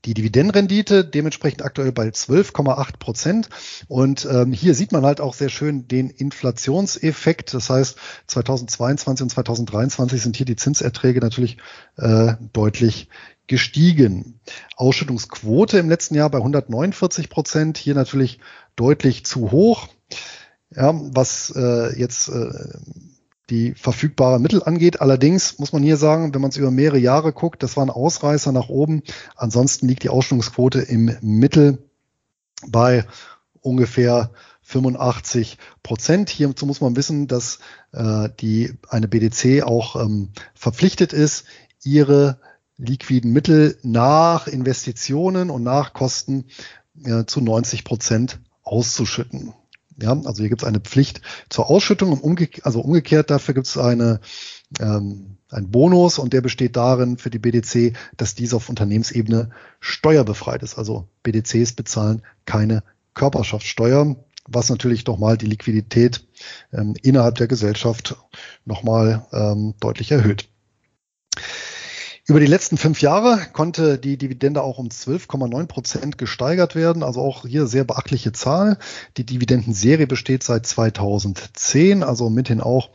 Die Dividendenrendite dementsprechend aktuell bei 12,8 Prozent. Und ähm, hier sieht man halt auch sehr schön den Inflationseffekt. Das heißt, 2022 und 2023 sind hier die Zinserträge natürlich äh, deutlich gestiegen. Ausschüttungsquote im letzten Jahr bei 149 Prozent. Hier natürlich deutlich zu hoch. Ja, was äh, jetzt äh, die verfügbare Mittel angeht. Allerdings muss man hier sagen, wenn man es über mehrere Jahre guckt, das war ein Ausreißer nach oben. Ansonsten liegt die Ausstellungsquote im Mittel bei ungefähr 85 Prozent. Hierzu muss man wissen, dass äh, die eine BDC auch ähm, verpflichtet ist, ihre liquiden Mittel nach Investitionen und nach Kosten äh, zu 90 Prozent auszuschütten. Ja, also hier gibt es eine Pflicht zur Ausschüttung und umge also umgekehrt dafür gibt es eine ähm, ein Bonus und der besteht darin für die BDC, dass diese auf Unternehmensebene steuerbefreit ist. Also BDCs bezahlen keine Körperschaftssteuer, was natürlich doch mal die Liquidität ähm, innerhalb der Gesellschaft nochmal ähm, deutlich erhöht. Über die letzten fünf Jahre konnte die Dividende auch um 12,9 Prozent gesteigert werden. Also auch hier sehr beachtliche Zahl. Die Dividendenserie besteht seit 2010, also mithin auch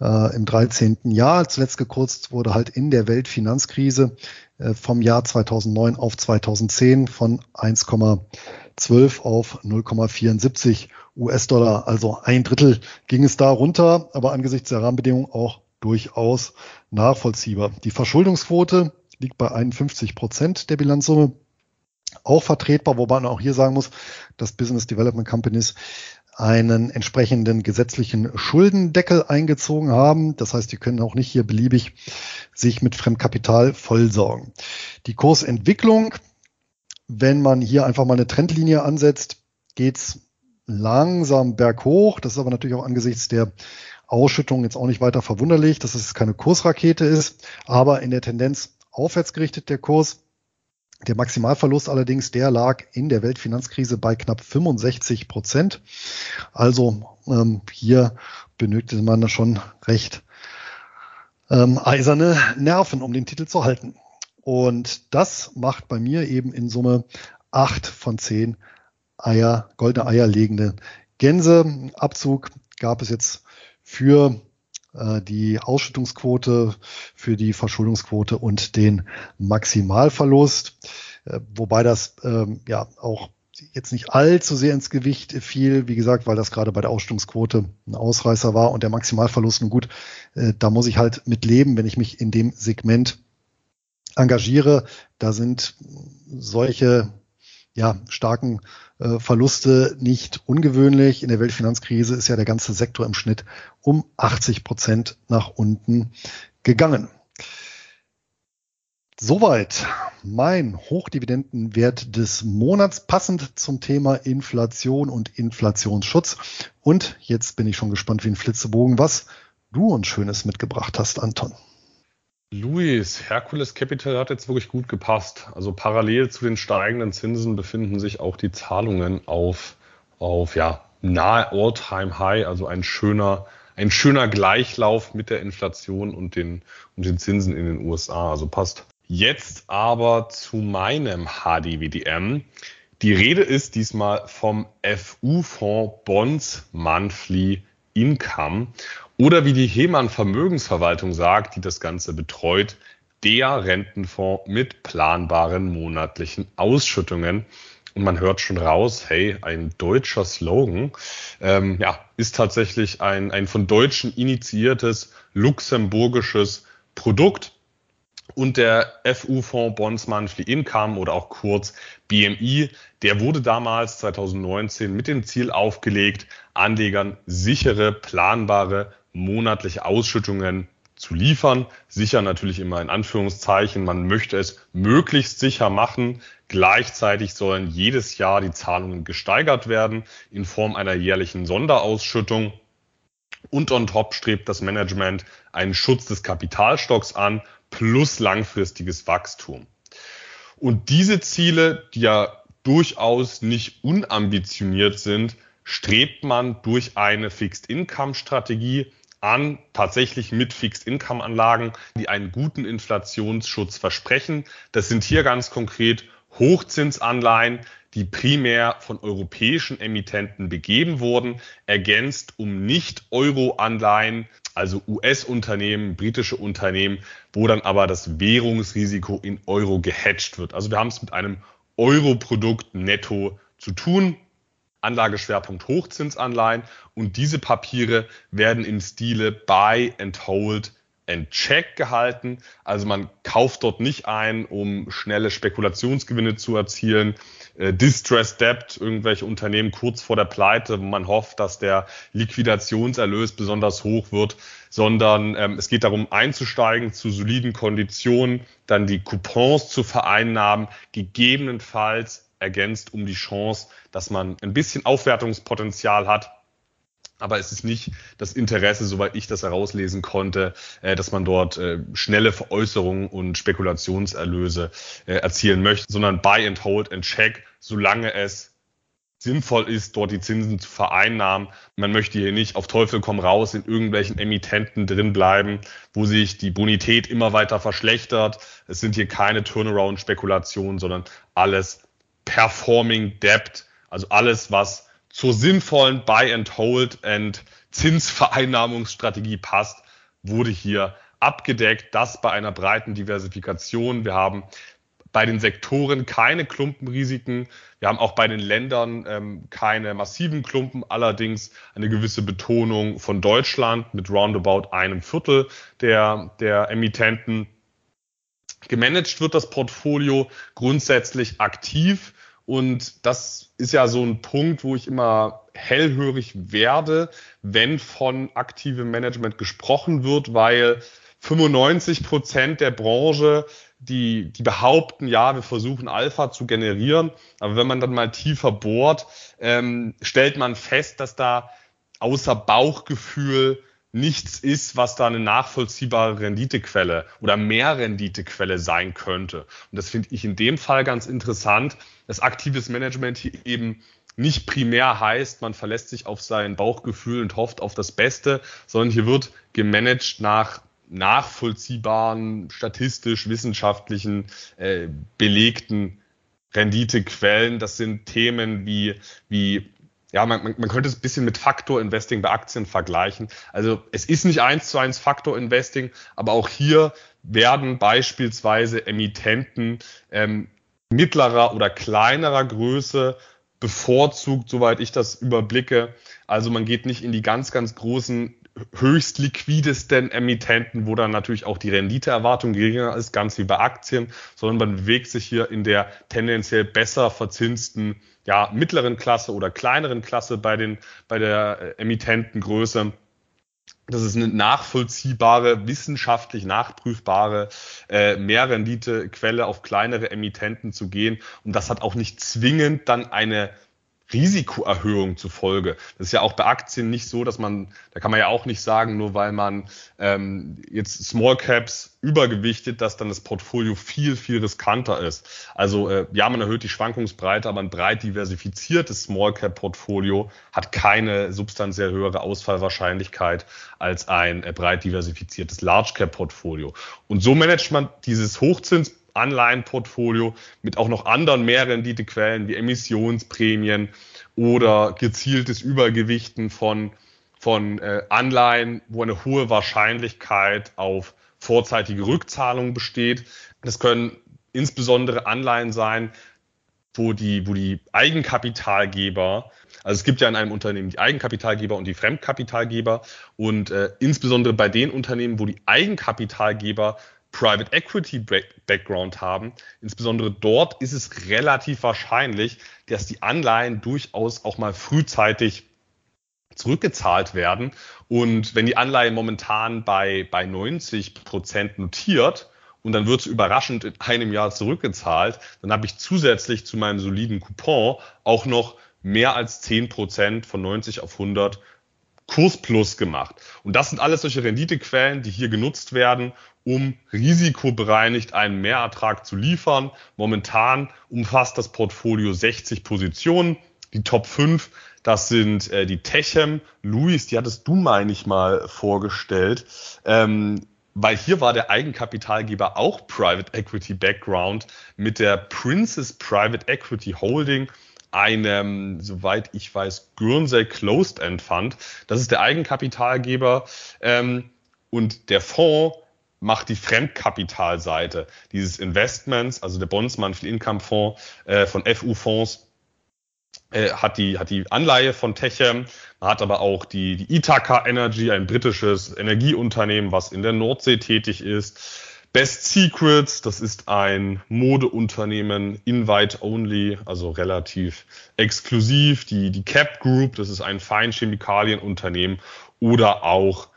äh, im 13. Jahr. Zuletzt gekürzt wurde halt in der Weltfinanzkrise äh, vom Jahr 2009 auf 2010 von 1,12 auf 0,74 US-Dollar. Also ein Drittel ging es da runter, aber angesichts der Rahmenbedingungen auch durchaus nachvollziehbar. Die Verschuldungsquote liegt bei 51 Prozent der Bilanzsumme. Auch vertretbar, wobei man auch hier sagen muss, dass Business Development Companies einen entsprechenden gesetzlichen Schuldendeckel eingezogen haben. Das heißt, die können auch nicht hier beliebig sich mit Fremdkapital vollsorgen. Die Kursentwicklung, wenn man hier einfach mal eine Trendlinie ansetzt, geht's langsam berghoch. Das ist aber natürlich auch angesichts der Ausschüttung jetzt auch nicht weiter verwunderlich, dass es keine Kursrakete ist, aber in der Tendenz aufwärts gerichtet der Kurs. Der Maximalverlust allerdings, der lag in der Weltfinanzkrise bei knapp 65 Prozent. Also ähm, hier benötigte man schon recht ähm, eiserne Nerven, um den Titel zu halten. Und das macht bei mir eben in Summe acht von zehn Eier, goldene Eier legende Gänseabzug gab es jetzt für äh, die Ausschüttungsquote, für die Verschuldungsquote und den Maximalverlust, äh, wobei das ähm, ja auch jetzt nicht allzu sehr ins Gewicht fiel, wie gesagt, weil das gerade bei der Ausstellungsquote ein Ausreißer war und der Maximalverlust, nun gut, äh, da muss ich halt mit leben, wenn ich mich in dem Segment engagiere. Da sind solche ja, starken äh, Verluste nicht ungewöhnlich. In der Weltfinanzkrise ist ja der ganze Sektor im Schnitt um 80 Prozent nach unten gegangen. Soweit mein Hochdividendenwert des Monats, passend zum Thema Inflation und Inflationsschutz. Und jetzt bin ich schon gespannt wie ein Flitzebogen, was du uns Schönes mitgebracht hast, Anton. Luis, Hercules Capital hat jetzt wirklich gut gepasst. Also parallel zu den steigenden Zinsen befinden sich auch die Zahlungen auf, auf ja, nahe All-Time High, also ein schöner, ein schöner Gleichlauf mit der Inflation und den, und den Zinsen in den USA. Also passt Jetzt aber zu meinem HDWDM. Die Rede ist diesmal vom FU-Fonds Bonds Monthly Income oder wie die Hemann Vermögensverwaltung sagt, die das Ganze betreut, der Rentenfonds mit planbaren monatlichen Ausschüttungen. Und man hört schon raus, hey, ein deutscher Slogan, ähm, ja, ist tatsächlich ein, ein von Deutschen initiiertes luxemburgisches Produkt und der FU-Fonds Bonds Monthly Income oder auch kurz BMI, der wurde damals 2019 mit dem Ziel aufgelegt, Anlegern sichere, planbare monatliche Ausschüttungen zu liefern. Sicher natürlich immer in Anführungszeichen. Man möchte es möglichst sicher machen. Gleichzeitig sollen jedes Jahr die Zahlungen gesteigert werden in Form einer jährlichen Sonderausschüttung. Und on top strebt das Management einen Schutz des Kapitalstocks an plus langfristiges Wachstum. Und diese Ziele, die ja durchaus nicht unambitioniert sind, strebt man durch eine Fixed-Income-Strategie an, tatsächlich mit Fixed-Income-Anlagen, die einen guten Inflationsschutz versprechen. Das sind hier ganz konkret Hochzinsanleihen, die primär von europäischen Emittenten begeben wurden, ergänzt um Nicht-Euro-Anleihen, also US-Unternehmen, britische Unternehmen, wo dann aber das Währungsrisiko in Euro gehatcht wird. Also wir haben es mit einem Euro-Produkt netto zu tun. Anlageschwerpunkt Hochzinsanleihen und diese Papiere werden im Stile Buy and Hold and Check gehalten. Also man kauft dort nicht ein, um schnelle Spekulationsgewinne zu erzielen, äh, Distress Debt, irgendwelche Unternehmen kurz vor der Pleite, wo man hofft, dass der Liquidationserlös besonders hoch wird, sondern ähm, es geht darum einzusteigen zu soliden Konditionen, dann die Coupons zu vereinnahmen, gegebenenfalls ergänzt um die Chance, dass man ein bisschen Aufwertungspotenzial hat aber es ist nicht das Interesse, soweit ich das herauslesen konnte, äh, dass man dort äh, schnelle Veräußerungen und Spekulationserlöse äh, erzielen möchte, sondern Buy and Hold and Check, solange es sinnvoll ist, dort die Zinsen zu vereinnahmen. Man möchte hier nicht auf Teufel komm raus in irgendwelchen Emittenten drin bleiben, wo sich die Bonität immer weiter verschlechtert. Es sind hier keine Turnaround-Spekulationen, sondern alles Performing Debt, also alles, was zur sinnvollen Buy and Hold and Zinsvereinnahmungsstrategie passt, wurde hier abgedeckt. Das bei einer breiten Diversifikation. Wir haben bei den Sektoren keine Klumpenrisiken. Wir haben auch bei den Ländern ähm, keine massiven Klumpen, allerdings eine gewisse Betonung von Deutschland mit roundabout einem Viertel der, der Emittenten. Gemanagt wird das Portfolio grundsätzlich aktiv und das ist ja so ein Punkt, wo ich immer hellhörig werde, wenn von aktivem Management gesprochen wird, weil 95 Prozent der Branche, die, die behaupten, ja, wir versuchen Alpha zu generieren, aber wenn man dann mal tiefer bohrt, ähm, stellt man fest, dass da außer Bauchgefühl nichts ist, was da eine nachvollziehbare Renditequelle oder mehr Renditequelle sein könnte. Und das finde ich in dem Fall ganz interessant, dass aktives Management hier eben nicht primär heißt, man verlässt sich auf sein Bauchgefühl und hofft auf das Beste, sondern hier wird gemanagt nach nachvollziehbaren, statistisch, wissenschaftlichen, äh, belegten Renditequellen. Das sind Themen wie, wie ja, man, man, man könnte es ein bisschen mit Faktor Investing bei Aktien vergleichen. Also es ist nicht eins zu eins Faktor Investing, aber auch hier werden beispielsweise Emittenten ähm, mittlerer oder kleinerer Größe bevorzugt, soweit ich das überblicke. Also man geht nicht in die ganz, ganz großen höchst liquidesten Emittenten, wo dann natürlich auch die Renditeerwartung geringer ist, ganz wie bei Aktien, sondern man bewegt sich hier in der tendenziell besser verzinsten, ja, mittleren Klasse oder kleineren Klasse bei den, bei der äh, Emittentengröße. Das ist eine nachvollziehbare, wissenschaftlich nachprüfbare äh, Mehrrenditequelle auf kleinere Emittenten zu gehen. Und das hat auch nicht zwingend dann eine Risikoerhöhung zufolge. Das ist ja auch bei Aktien nicht so, dass man, da kann man ja auch nicht sagen, nur weil man ähm, jetzt Small Caps übergewichtet, dass dann das Portfolio viel, viel riskanter ist. Also äh, ja, man erhöht die Schwankungsbreite, aber ein breit diversifiziertes Small Cap Portfolio hat keine substanziell höhere Ausfallwahrscheinlichkeit als ein äh, breit diversifiziertes Large Cap Portfolio. Und so managt man dieses Hochzins Anleihenportfolio mit auch noch anderen Mehrrenditequellen wie Emissionsprämien oder gezieltes Übergewichten von, von äh, Anleihen, wo eine hohe Wahrscheinlichkeit auf vorzeitige Rückzahlung besteht. Das können insbesondere Anleihen sein, wo die, wo die Eigenkapitalgeber, also es gibt ja in einem Unternehmen die Eigenkapitalgeber und die Fremdkapitalgeber und äh, insbesondere bei den Unternehmen, wo die Eigenkapitalgeber Private Equity Background haben. Insbesondere dort ist es relativ wahrscheinlich, dass die Anleihen durchaus auch mal frühzeitig zurückgezahlt werden. Und wenn die Anleihe momentan bei, bei 90 Prozent notiert und dann wird es überraschend in einem Jahr zurückgezahlt, dann habe ich zusätzlich zu meinem soliden Coupon auch noch mehr als 10 Prozent von 90 auf 100 Kurs plus gemacht. Und das sind alles solche Renditequellen, die hier genutzt werden, um risikobereinigt einen Mehrertrag zu liefern. Momentan umfasst das Portfolio 60 Positionen. Die Top 5, das sind äh, die Techem. Luis, die hattest du, meine ich, mal vorgestellt. Ähm, weil hier war der Eigenkapitalgeber auch Private Equity Background mit der Princess Private Equity Holding einem, soweit ich weiß, Guernsey Closed End Fund. Das ist der Eigenkapitalgeber ähm, und der Fonds macht die Fremdkapitalseite dieses Investments, also der Bonds Monthly Income Fonds äh, von FU-Fonds äh, hat die hat die Anleihe von Techem, hat aber auch die die Ithaca Energy, ein britisches Energieunternehmen, was in der Nordsee tätig ist. Best Secrets, das ist ein Modeunternehmen, Invite Only, also relativ exklusiv. Die, die Cap Group, das ist ein Feinchemikalienunternehmen. Oder auch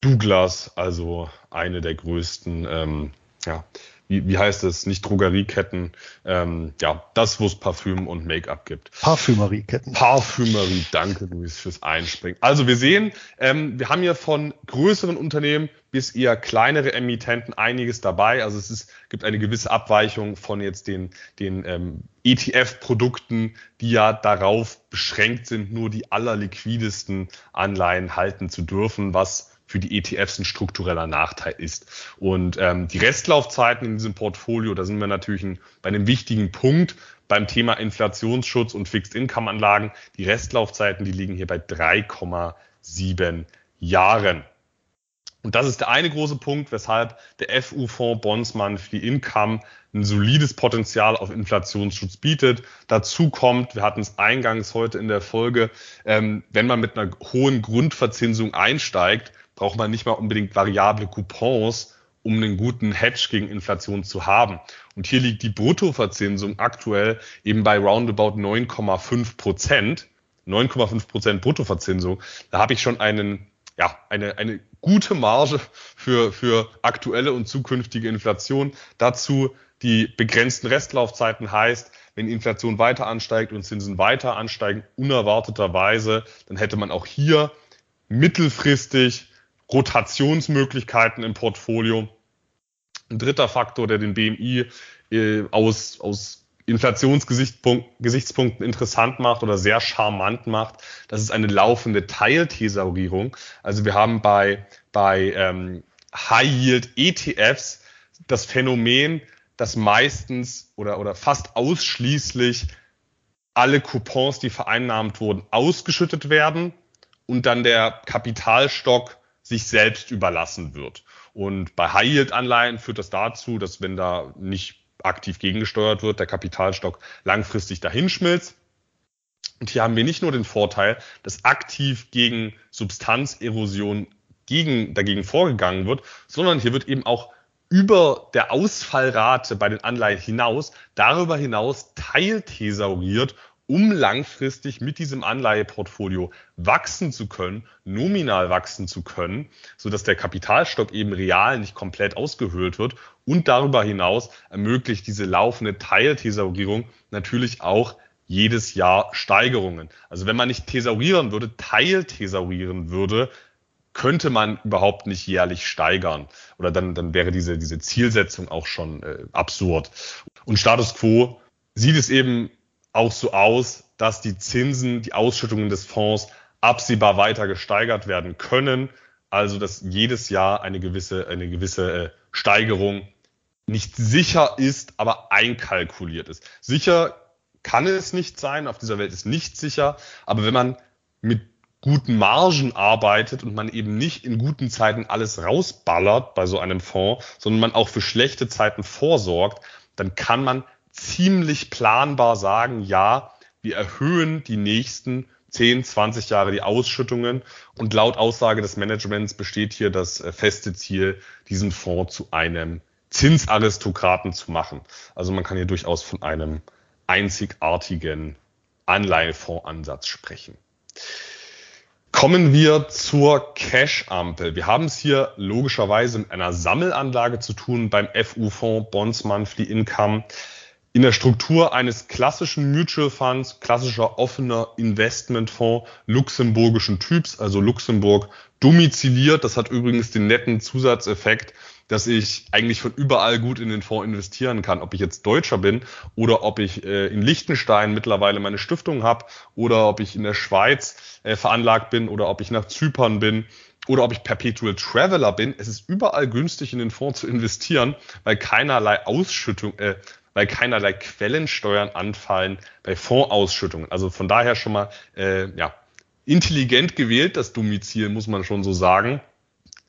Douglas, also eine der größten ähm, ja, wie, wie heißt es, nicht Drogerieketten, ähm, ja, das, wo es Parfüm und Make-up gibt. Parfümerieketten. Parfümerie, danke Luis fürs Einspringen. Also wir sehen, ähm, wir haben hier von größeren Unternehmen bis eher kleinere Emittenten einiges dabei. Also es ist, gibt eine gewisse Abweichung von jetzt den, den ähm, ETF-Produkten, die ja darauf beschränkt sind, nur die allerliquidesten Anleihen halten zu dürfen, was für die ETFs ein struktureller Nachteil ist. Und ähm, die Restlaufzeiten in diesem Portfolio, da sind wir natürlich ein, bei einem wichtigen Punkt beim Thema Inflationsschutz und Fixed-Income-Anlagen. Die Restlaufzeiten, die liegen hier bei 3,7 Jahren. Und das ist der eine große Punkt, weshalb der FU-Fonds Bonds Monthly Income ein solides Potenzial auf Inflationsschutz bietet. Dazu kommt, wir hatten es eingangs heute in der Folge, ähm, wenn man mit einer hohen Grundverzinsung einsteigt, braucht man nicht mal unbedingt variable Coupons, um einen guten Hedge gegen Inflation zu haben. Und hier liegt die Bruttoverzinsung aktuell eben bei roundabout 9,5 Prozent. 9,5 Prozent Bruttoverzinsung. Da habe ich schon einen, ja, eine, eine gute Marge für, für aktuelle und zukünftige Inflation. Dazu die begrenzten Restlaufzeiten heißt, wenn Inflation weiter ansteigt und Zinsen weiter ansteigen, unerwarteterweise, dann hätte man auch hier mittelfristig Rotationsmöglichkeiten im Portfolio. Ein dritter Faktor, der den BMI äh, aus, aus Inflationsgesichtspunkten interessant macht oder sehr charmant macht, das ist eine laufende Teilthesaurierung. Also wir haben bei, bei ähm, High-Yield-ETFs das Phänomen, dass meistens oder, oder fast ausschließlich alle Coupons, die vereinnahmt wurden, ausgeschüttet werden und dann der Kapitalstock sich selbst überlassen wird. Und bei High-Yield-Anleihen führt das dazu, dass wenn da nicht aktiv gegengesteuert wird, der Kapitalstock langfristig dahinschmilzt. Und hier haben wir nicht nur den Vorteil, dass aktiv gegen Substanzerosion gegen, dagegen vorgegangen wird, sondern hier wird eben auch über der Ausfallrate bei den Anleihen hinaus, darüber hinaus teilthesauriert, um langfristig mit diesem Anleiheportfolio wachsen zu können, nominal wachsen zu können, so dass der Kapitalstock eben real nicht komplett ausgehöhlt wird und darüber hinaus ermöglicht diese laufende Teilthesaurierung natürlich auch jedes Jahr Steigerungen. Also wenn man nicht thesaurieren würde, teilthesaurieren würde, könnte man überhaupt nicht jährlich steigern. Oder dann, dann wäre diese, diese Zielsetzung auch schon äh, absurd. Und Status quo sieht es eben auch so aus, dass die Zinsen, die Ausschüttungen des Fonds absehbar weiter gesteigert werden können. Also dass jedes Jahr eine gewisse, eine gewisse äh, Steigerung nicht sicher ist, aber einkalkuliert ist. Sicher kann es nicht sein, auf dieser Welt ist nicht sicher, aber wenn man mit guten Margen arbeitet und man eben nicht in guten Zeiten alles rausballert bei so einem Fonds, sondern man auch für schlechte Zeiten vorsorgt, dann kann man ziemlich planbar sagen, ja, wir erhöhen die nächsten 10, 20 Jahre die Ausschüttungen und laut Aussage des Managements besteht hier das äh, feste Ziel, diesen Fonds zu einem Zinsaristokraten zu machen. Also man kann hier durchaus von einem einzigartigen Anleihefonds-Ansatz sprechen. Kommen wir zur Cash-Ampel. Wir haben es hier logischerweise mit einer Sammelanlage zu tun beim FU-Fonds Bonds Monthly Income. In der Struktur eines klassischen Mutual Funds, klassischer offener Investmentfonds luxemburgischen Typs, also Luxemburg domiziliert. Das hat übrigens den netten Zusatzeffekt, dass ich eigentlich von überall gut in den Fonds investieren kann. Ob ich jetzt Deutscher bin oder ob ich äh, in Liechtenstein mittlerweile meine Stiftung habe oder ob ich in der Schweiz äh, veranlagt bin oder ob ich nach Zypern bin oder ob ich Perpetual Traveler bin. Es ist überall günstig in den Fonds zu investieren, weil keinerlei Ausschüttung, äh, weil keinerlei Quellensteuern anfallen bei Fondsausschüttungen. Also von daher schon mal äh, ja intelligent gewählt, das Domizil muss man schon so sagen.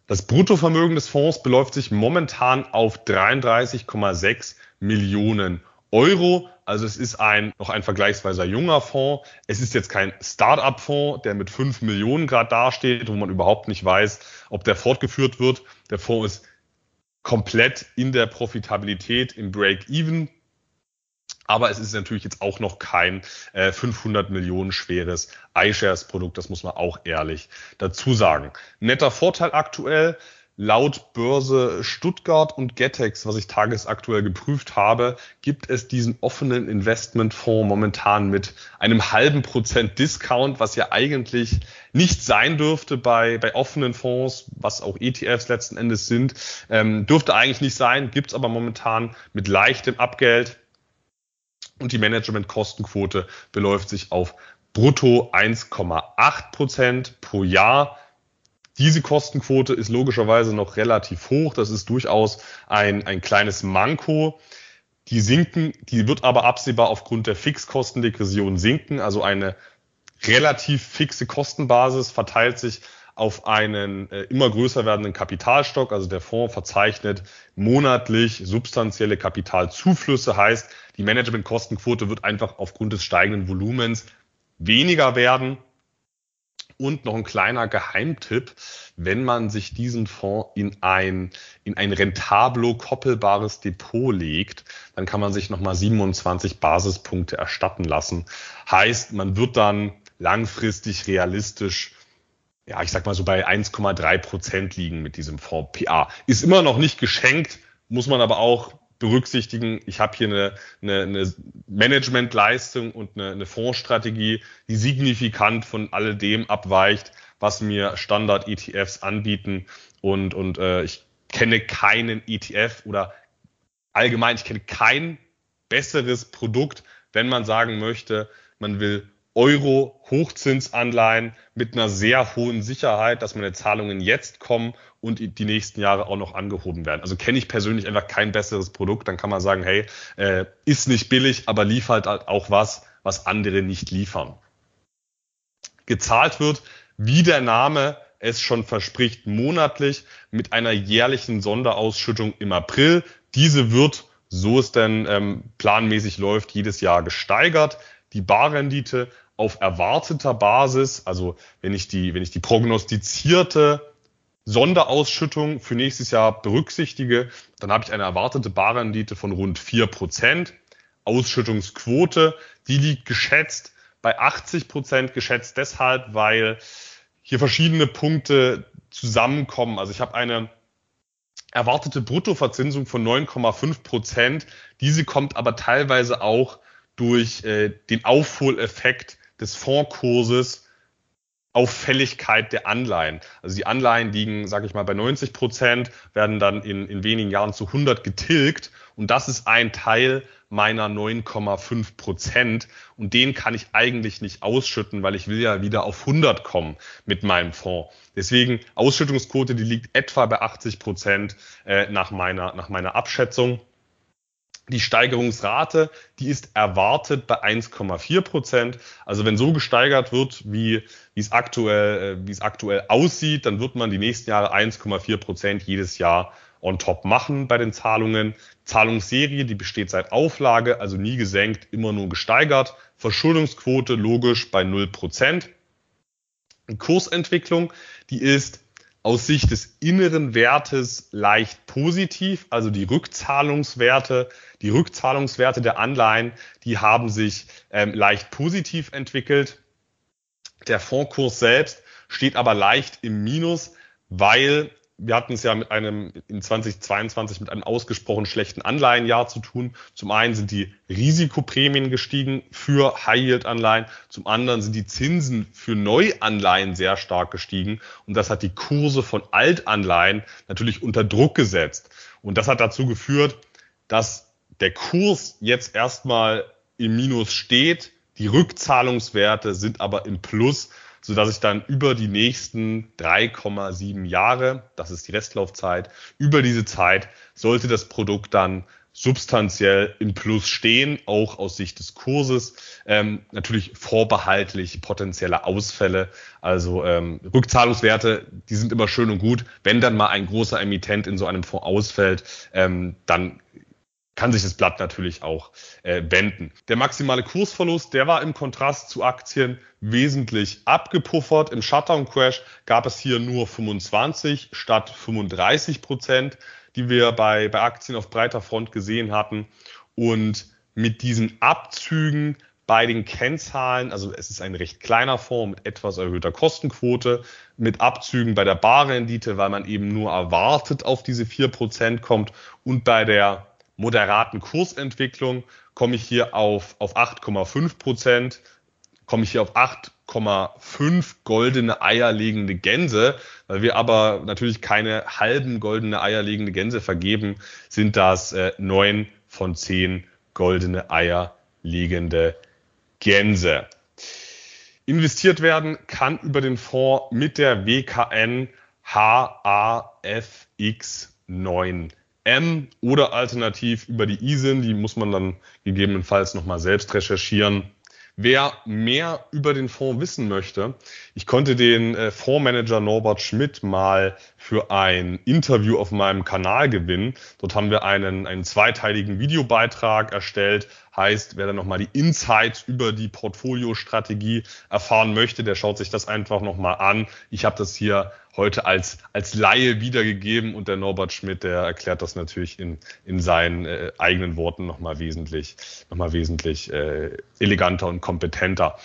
Das Bruttovermögen des Fonds beläuft sich momentan auf 33,6 Millionen Euro. Also es ist ein noch ein vergleichsweise junger Fonds. Es ist jetzt kein Start-up-Fonds, der mit 5 Millionen Grad dasteht, wo man überhaupt nicht weiß, ob der fortgeführt wird. Der Fonds ist komplett in der Profitabilität im Break-Even aber es ist natürlich jetzt auch noch kein äh, 500 Millionen schweres iShares-Produkt. Das muss man auch ehrlich dazu sagen. Netter Vorteil aktuell. Laut Börse Stuttgart und Getex, was ich tagesaktuell geprüft habe, gibt es diesen offenen Investmentfonds momentan mit einem halben Prozent Discount, was ja eigentlich nicht sein dürfte bei, bei offenen Fonds, was auch ETFs letzten Endes sind. Ähm, dürfte eigentlich nicht sein, gibt's aber momentan mit leichtem Abgeld und die Managementkostenquote beläuft sich auf brutto 1,8 Prozent pro Jahr. Diese Kostenquote ist logischerweise noch relativ hoch. Das ist durchaus ein, ein kleines Manko. Die sinken, die wird aber absehbar aufgrund der Fixkostendegression sinken. Also eine relativ fixe Kostenbasis verteilt sich auf einen äh, immer größer werdenden Kapitalstock. Also der Fonds verzeichnet monatlich substanzielle Kapitalzuflüsse, heißt, die Managementkostenquote wird einfach aufgrund des steigenden Volumens weniger werden. Und noch ein kleiner Geheimtipp, wenn man sich diesen Fonds in ein, in ein rentablo koppelbares Depot legt, dann kann man sich nochmal 27 Basispunkte erstatten lassen. Heißt, man wird dann langfristig realistisch ja, ich sag mal so bei 1,3 Prozent liegen mit diesem Fonds PA. Ist immer noch nicht geschenkt, muss man aber auch berücksichtigen. Ich habe hier eine, eine, eine Managementleistung und eine, eine Fondsstrategie, die signifikant von alledem abweicht, was mir Standard-ETFs anbieten. Und, und äh, ich kenne keinen ETF oder allgemein, ich kenne kein besseres Produkt, wenn man sagen möchte, man will Euro Hochzinsanleihen mit einer sehr hohen Sicherheit, dass meine Zahlungen jetzt kommen und die nächsten Jahre auch noch angehoben werden. Also kenne ich persönlich einfach kein besseres Produkt. Dann kann man sagen, hey, äh, ist nicht billig, aber liefert halt auch was, was andere nicht liefern. Gezahlt wird, wie der Name es schon verspricht, monatlich mit einer jährlichen Sonderausschüttung im April. Diese wird, so es denn ähm, planmäßig läuft, jedes Jahr gesteigert. Die Barrendite auf erwarteter Basis, also wenn ich die, wenn ich die prognostizierte Sonderausschüttung für nächstes Jahr berücksichtige, dann habe ich eine erwartete Barrendite von rund vier Prozent. Ausschüttungsquote, die liegt geschätzt bei 80 Prozent, geschätzt deshalb, weil hier verschiedene Punkte zusammenkommen. Also ich habe eine erwartete Bruttoverzinsung von 9,5 Prozent. Diese kommt aber teilweise auch durch äh, den Aufholeffekt des Fondkurses auf Fälligkeit der Anleihen. Also die Anleihen liegen, sage ich mal, bei 90 Prozent, werden dann in, in wenigen Jahren zu 100 getilgt. Und das ist ein Teil meiner 9,5 Prozent. Und den kann ich eigentlich nicht ausschütten, weil ich will ja wieder auf 100 kommen mit meinem Fonds. Deswegen Ausschüttungsquote, die liegt etwa bei 80 Prozent äh, nach, meiner, nach meiner Abschätzung. Die Steigerungsrate, die ist erwartet bei 1,4 Prozent. Also wenn so gesteigert wird, wie, wie es aktuell, äh, wie es aktuell aussieht, dann wird man die nächsten Jahre 1,4 Prozent jedes Jahr on top machen bei den Zahlungen. Zahlungsserie, die besteht seit Auflage, also nie gesenkt, immer nur gesteigert. Verschuldungsquote logisch bei 0 Prozent. Kursentwicklung, die ist aus Sicht des inneren Wertes leicht positiv, also die Rückzahlungswerte, die Rückzahlungswerte der Anleihen, die haben sich ähm, leicht positiv entwickelt. Der Fondskurs selbst steht aber leicht im Minus, weil wir hatten es ja mit einem in 2022 mit einem ausgesprochen schlechten Anleihenjahr zu tun. Zum einen sind die Risikoprämien gestiegen für High-Yield-Anleihen, zum anderen sind die Zinsen für Neuanleihen sehr stark gestiegen und das hat die Kurse von Altanleihen natürlich unter Druck gesetzt. Und das hat dazu geführt, dass der Kurs jetzt erstmal im Minus steht, die Rückzahlungswerte sind aber im Plus so dass ich dann über die nächsten 3,7 Jahre, das ist die Restlaufzeit, über diese Zeit sollte das Produkt dann substanziell im Plus stehen, auch aus Sicht des Kurses. Ähm, natürlich vorbehaltlich potenzielle Ausfälle. Also ähm, Rückzahlungswerte, die sind immer schön und gut. Wenn dann mal ein großer Emittent in so einem Fonds ausfällt, ähm, dann kann sich das Blatt natürlich auch äh, wenden. Der maximale Kursverlust, der war im Kontrast zu Aktien wesentlich abgepuffert. Im Shutdown-Crash gab es hier nur 25 statt 35 Prozent, die wir bei, bei Aktien auf breiter Front gesehen hatten. Und mit diesen Abzügen bei den Kennzahlen, also es ist ein recht kleiner Fonds mit etwas erhöhter Kostenquote, mit Abzügen bei der Barrendite, weil man eben nur erwartet auf diese 4% kommt und bei der moderaten Kursentwicklung komme ich hier auf, auf 8,5 Prozent, komme ich hier auf 8,5 goldene eierlegende Gänse. Weil wir aber natürlich keine halben goldene eierlegende Gänse vergeben, sind das äh, 9 von 10 goldene eierlegende Gänse. Investiert werden kann über den Fonds mit der WKN HAFX9. M oder alternativ über die ISIN, die muss man dann gegebenenfalls nochmal selbst recherchieren. Wer mehr über den Fonds wissen möchte, ich konnte den äh, Fondsmanager Norbert Schmidt mal für ein Interview auf meinem Kanal gewinnen. Dort haben wir einen, einen zweiteiligen Videobeitrag erstellt. Heißt, wer dann nochmal die Insights über die Portfoliostrategie erfahren möchte, der schaut sich das einfach nochmal an. Ich habe das hier heute als, als Laie wiedergegeben und der Norbert Schmidt, der erklärt das natürlich in, in seinen äh, eigenen Worten nochmal wesentlich, noch mal wesentlich äh, eleganter und kompetenter.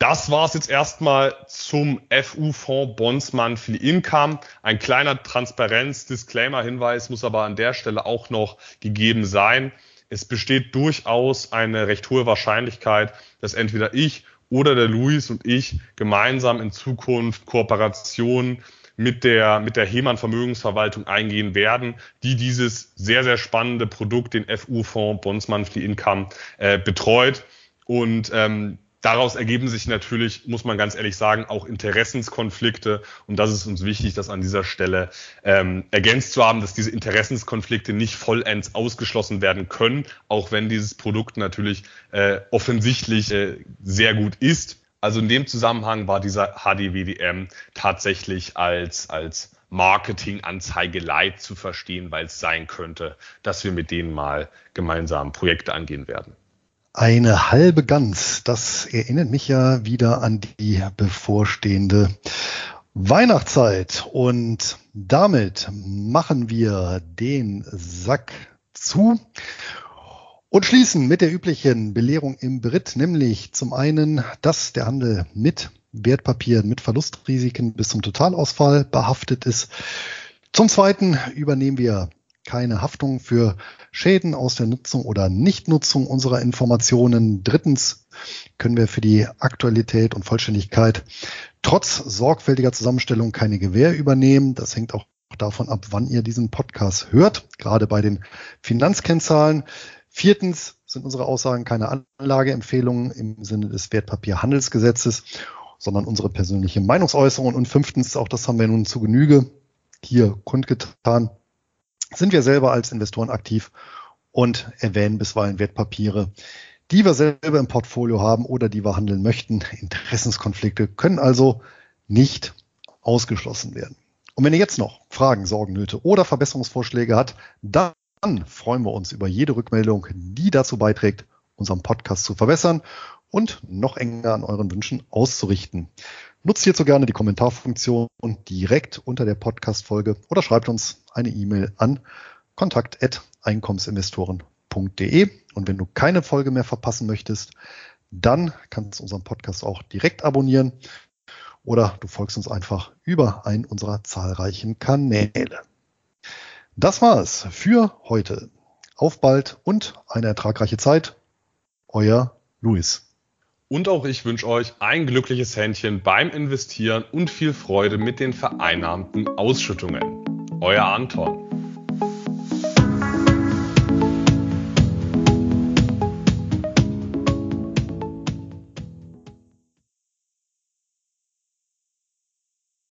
Das war es jetzt erstmal zum FU-Fonds Bonds Monthly Income. Ein kleiner Transparenz-Disclaimer-Hinweis muss aber an der Stelle auch noch gegeben sein. Es besteht durchaus eine recht hohe Wahrscheinlichkeit, dass entweder ich oder der Luis und ich gemeinsam in Zukunft Kooperationen mit der, mit der Hemann Vermögensverwaltung eingehen werden, die dieses sehr, sehr spannende Produkt, den FU-Fonds Bonds Monthly Income, äh, betreut. Und ähm, daraus ergeben sich natürlich, muss man ganz ehrlich sagen, auch Interessenskonflikte. Und das ist uns wichtig, das an dieser Stelle ähm, ergänzt zu haben, dass diese Interessenskonflikte nicht vollends ausgeschlossen werden können, auch wenn dieses Produkt natürlich äh, offensichtlich äh, sehr gut ist. Also in dem Zusammenhang war dieser HDWDM tatsächlich als, als Marketinganzeige Light zu verstehen, weil es sein könnte, dass wir mit denen mal gemeinsam Projekte angehen werden. Eine halbe Gans, das erinnert mich ja wieder an die bevorstehende Weihnachtszeit. Und damit machen wir den Sack zu und schließen mit der üblichen Belehrung im Brit, nämlich zum einen, dass der Handel mit Wertpapieren mit Verlustrisiken bis zum Totalausfall behaftet ist. Zum zweiten übernehmen wir keine Haftung für Schäden aus der Nutzung oder Nichtnutzung unserer Informationen. Drittens können wir für die Aktualität und Vollständigkeit trotz sorgfältiger Zusammenstellung keine Gewähr übernehmen. Das hängt auch davon ab, wann ihr diesen Podcast hört, gerade bei den Finanzkennzahlen. Viertens sind unsere Aussagen keine Anlageempfehlungen im Sinne des Wertpapierhandelsgesetzes, sondern unsere persönliche Meinungsäußerung. Und fünftens, auch das haben wir nun zu Genüge hier kundgetan, sind wir selber als Investoren aktiv und erwähnen bisweilen Wertpapiere, die wir selber im Portfolio haben oder die wir handeln möchten. Interessenskonflikte können also nicht ausgeschlossen werden. Und wenn ihr jetzt noch Fragen, Sorgen, Nöte oder Verbesserungsvorschläge habt, dann freuen wir uns über jede Rückmeldung, die dazu beiträgt, unseren Podcast zu verbessern und noch enger an euren Wünschen auszurichten. Nutzt hierzu gerne die Kommentarfunktion direkt unter der Podcast-Folge oder schreibt uns eine E-Mail an kontakt.einkommensinvestoren.de. Und wenn du keine Folge mehr verpassen möchtest, dann kannst du unseren Podcast auch direkt abonnieren oder du folgst uns einfach über einen unserer zahlreichen Kanäle. Das war's für heute. Auf bald und eine ertragreiche Zeit. Euer Luis. Und auch ich wünsche euch ein glückliches Händchen beim Investieren und viel Freude mit den vereinnahmten Ausschüttungen. Euer Anton.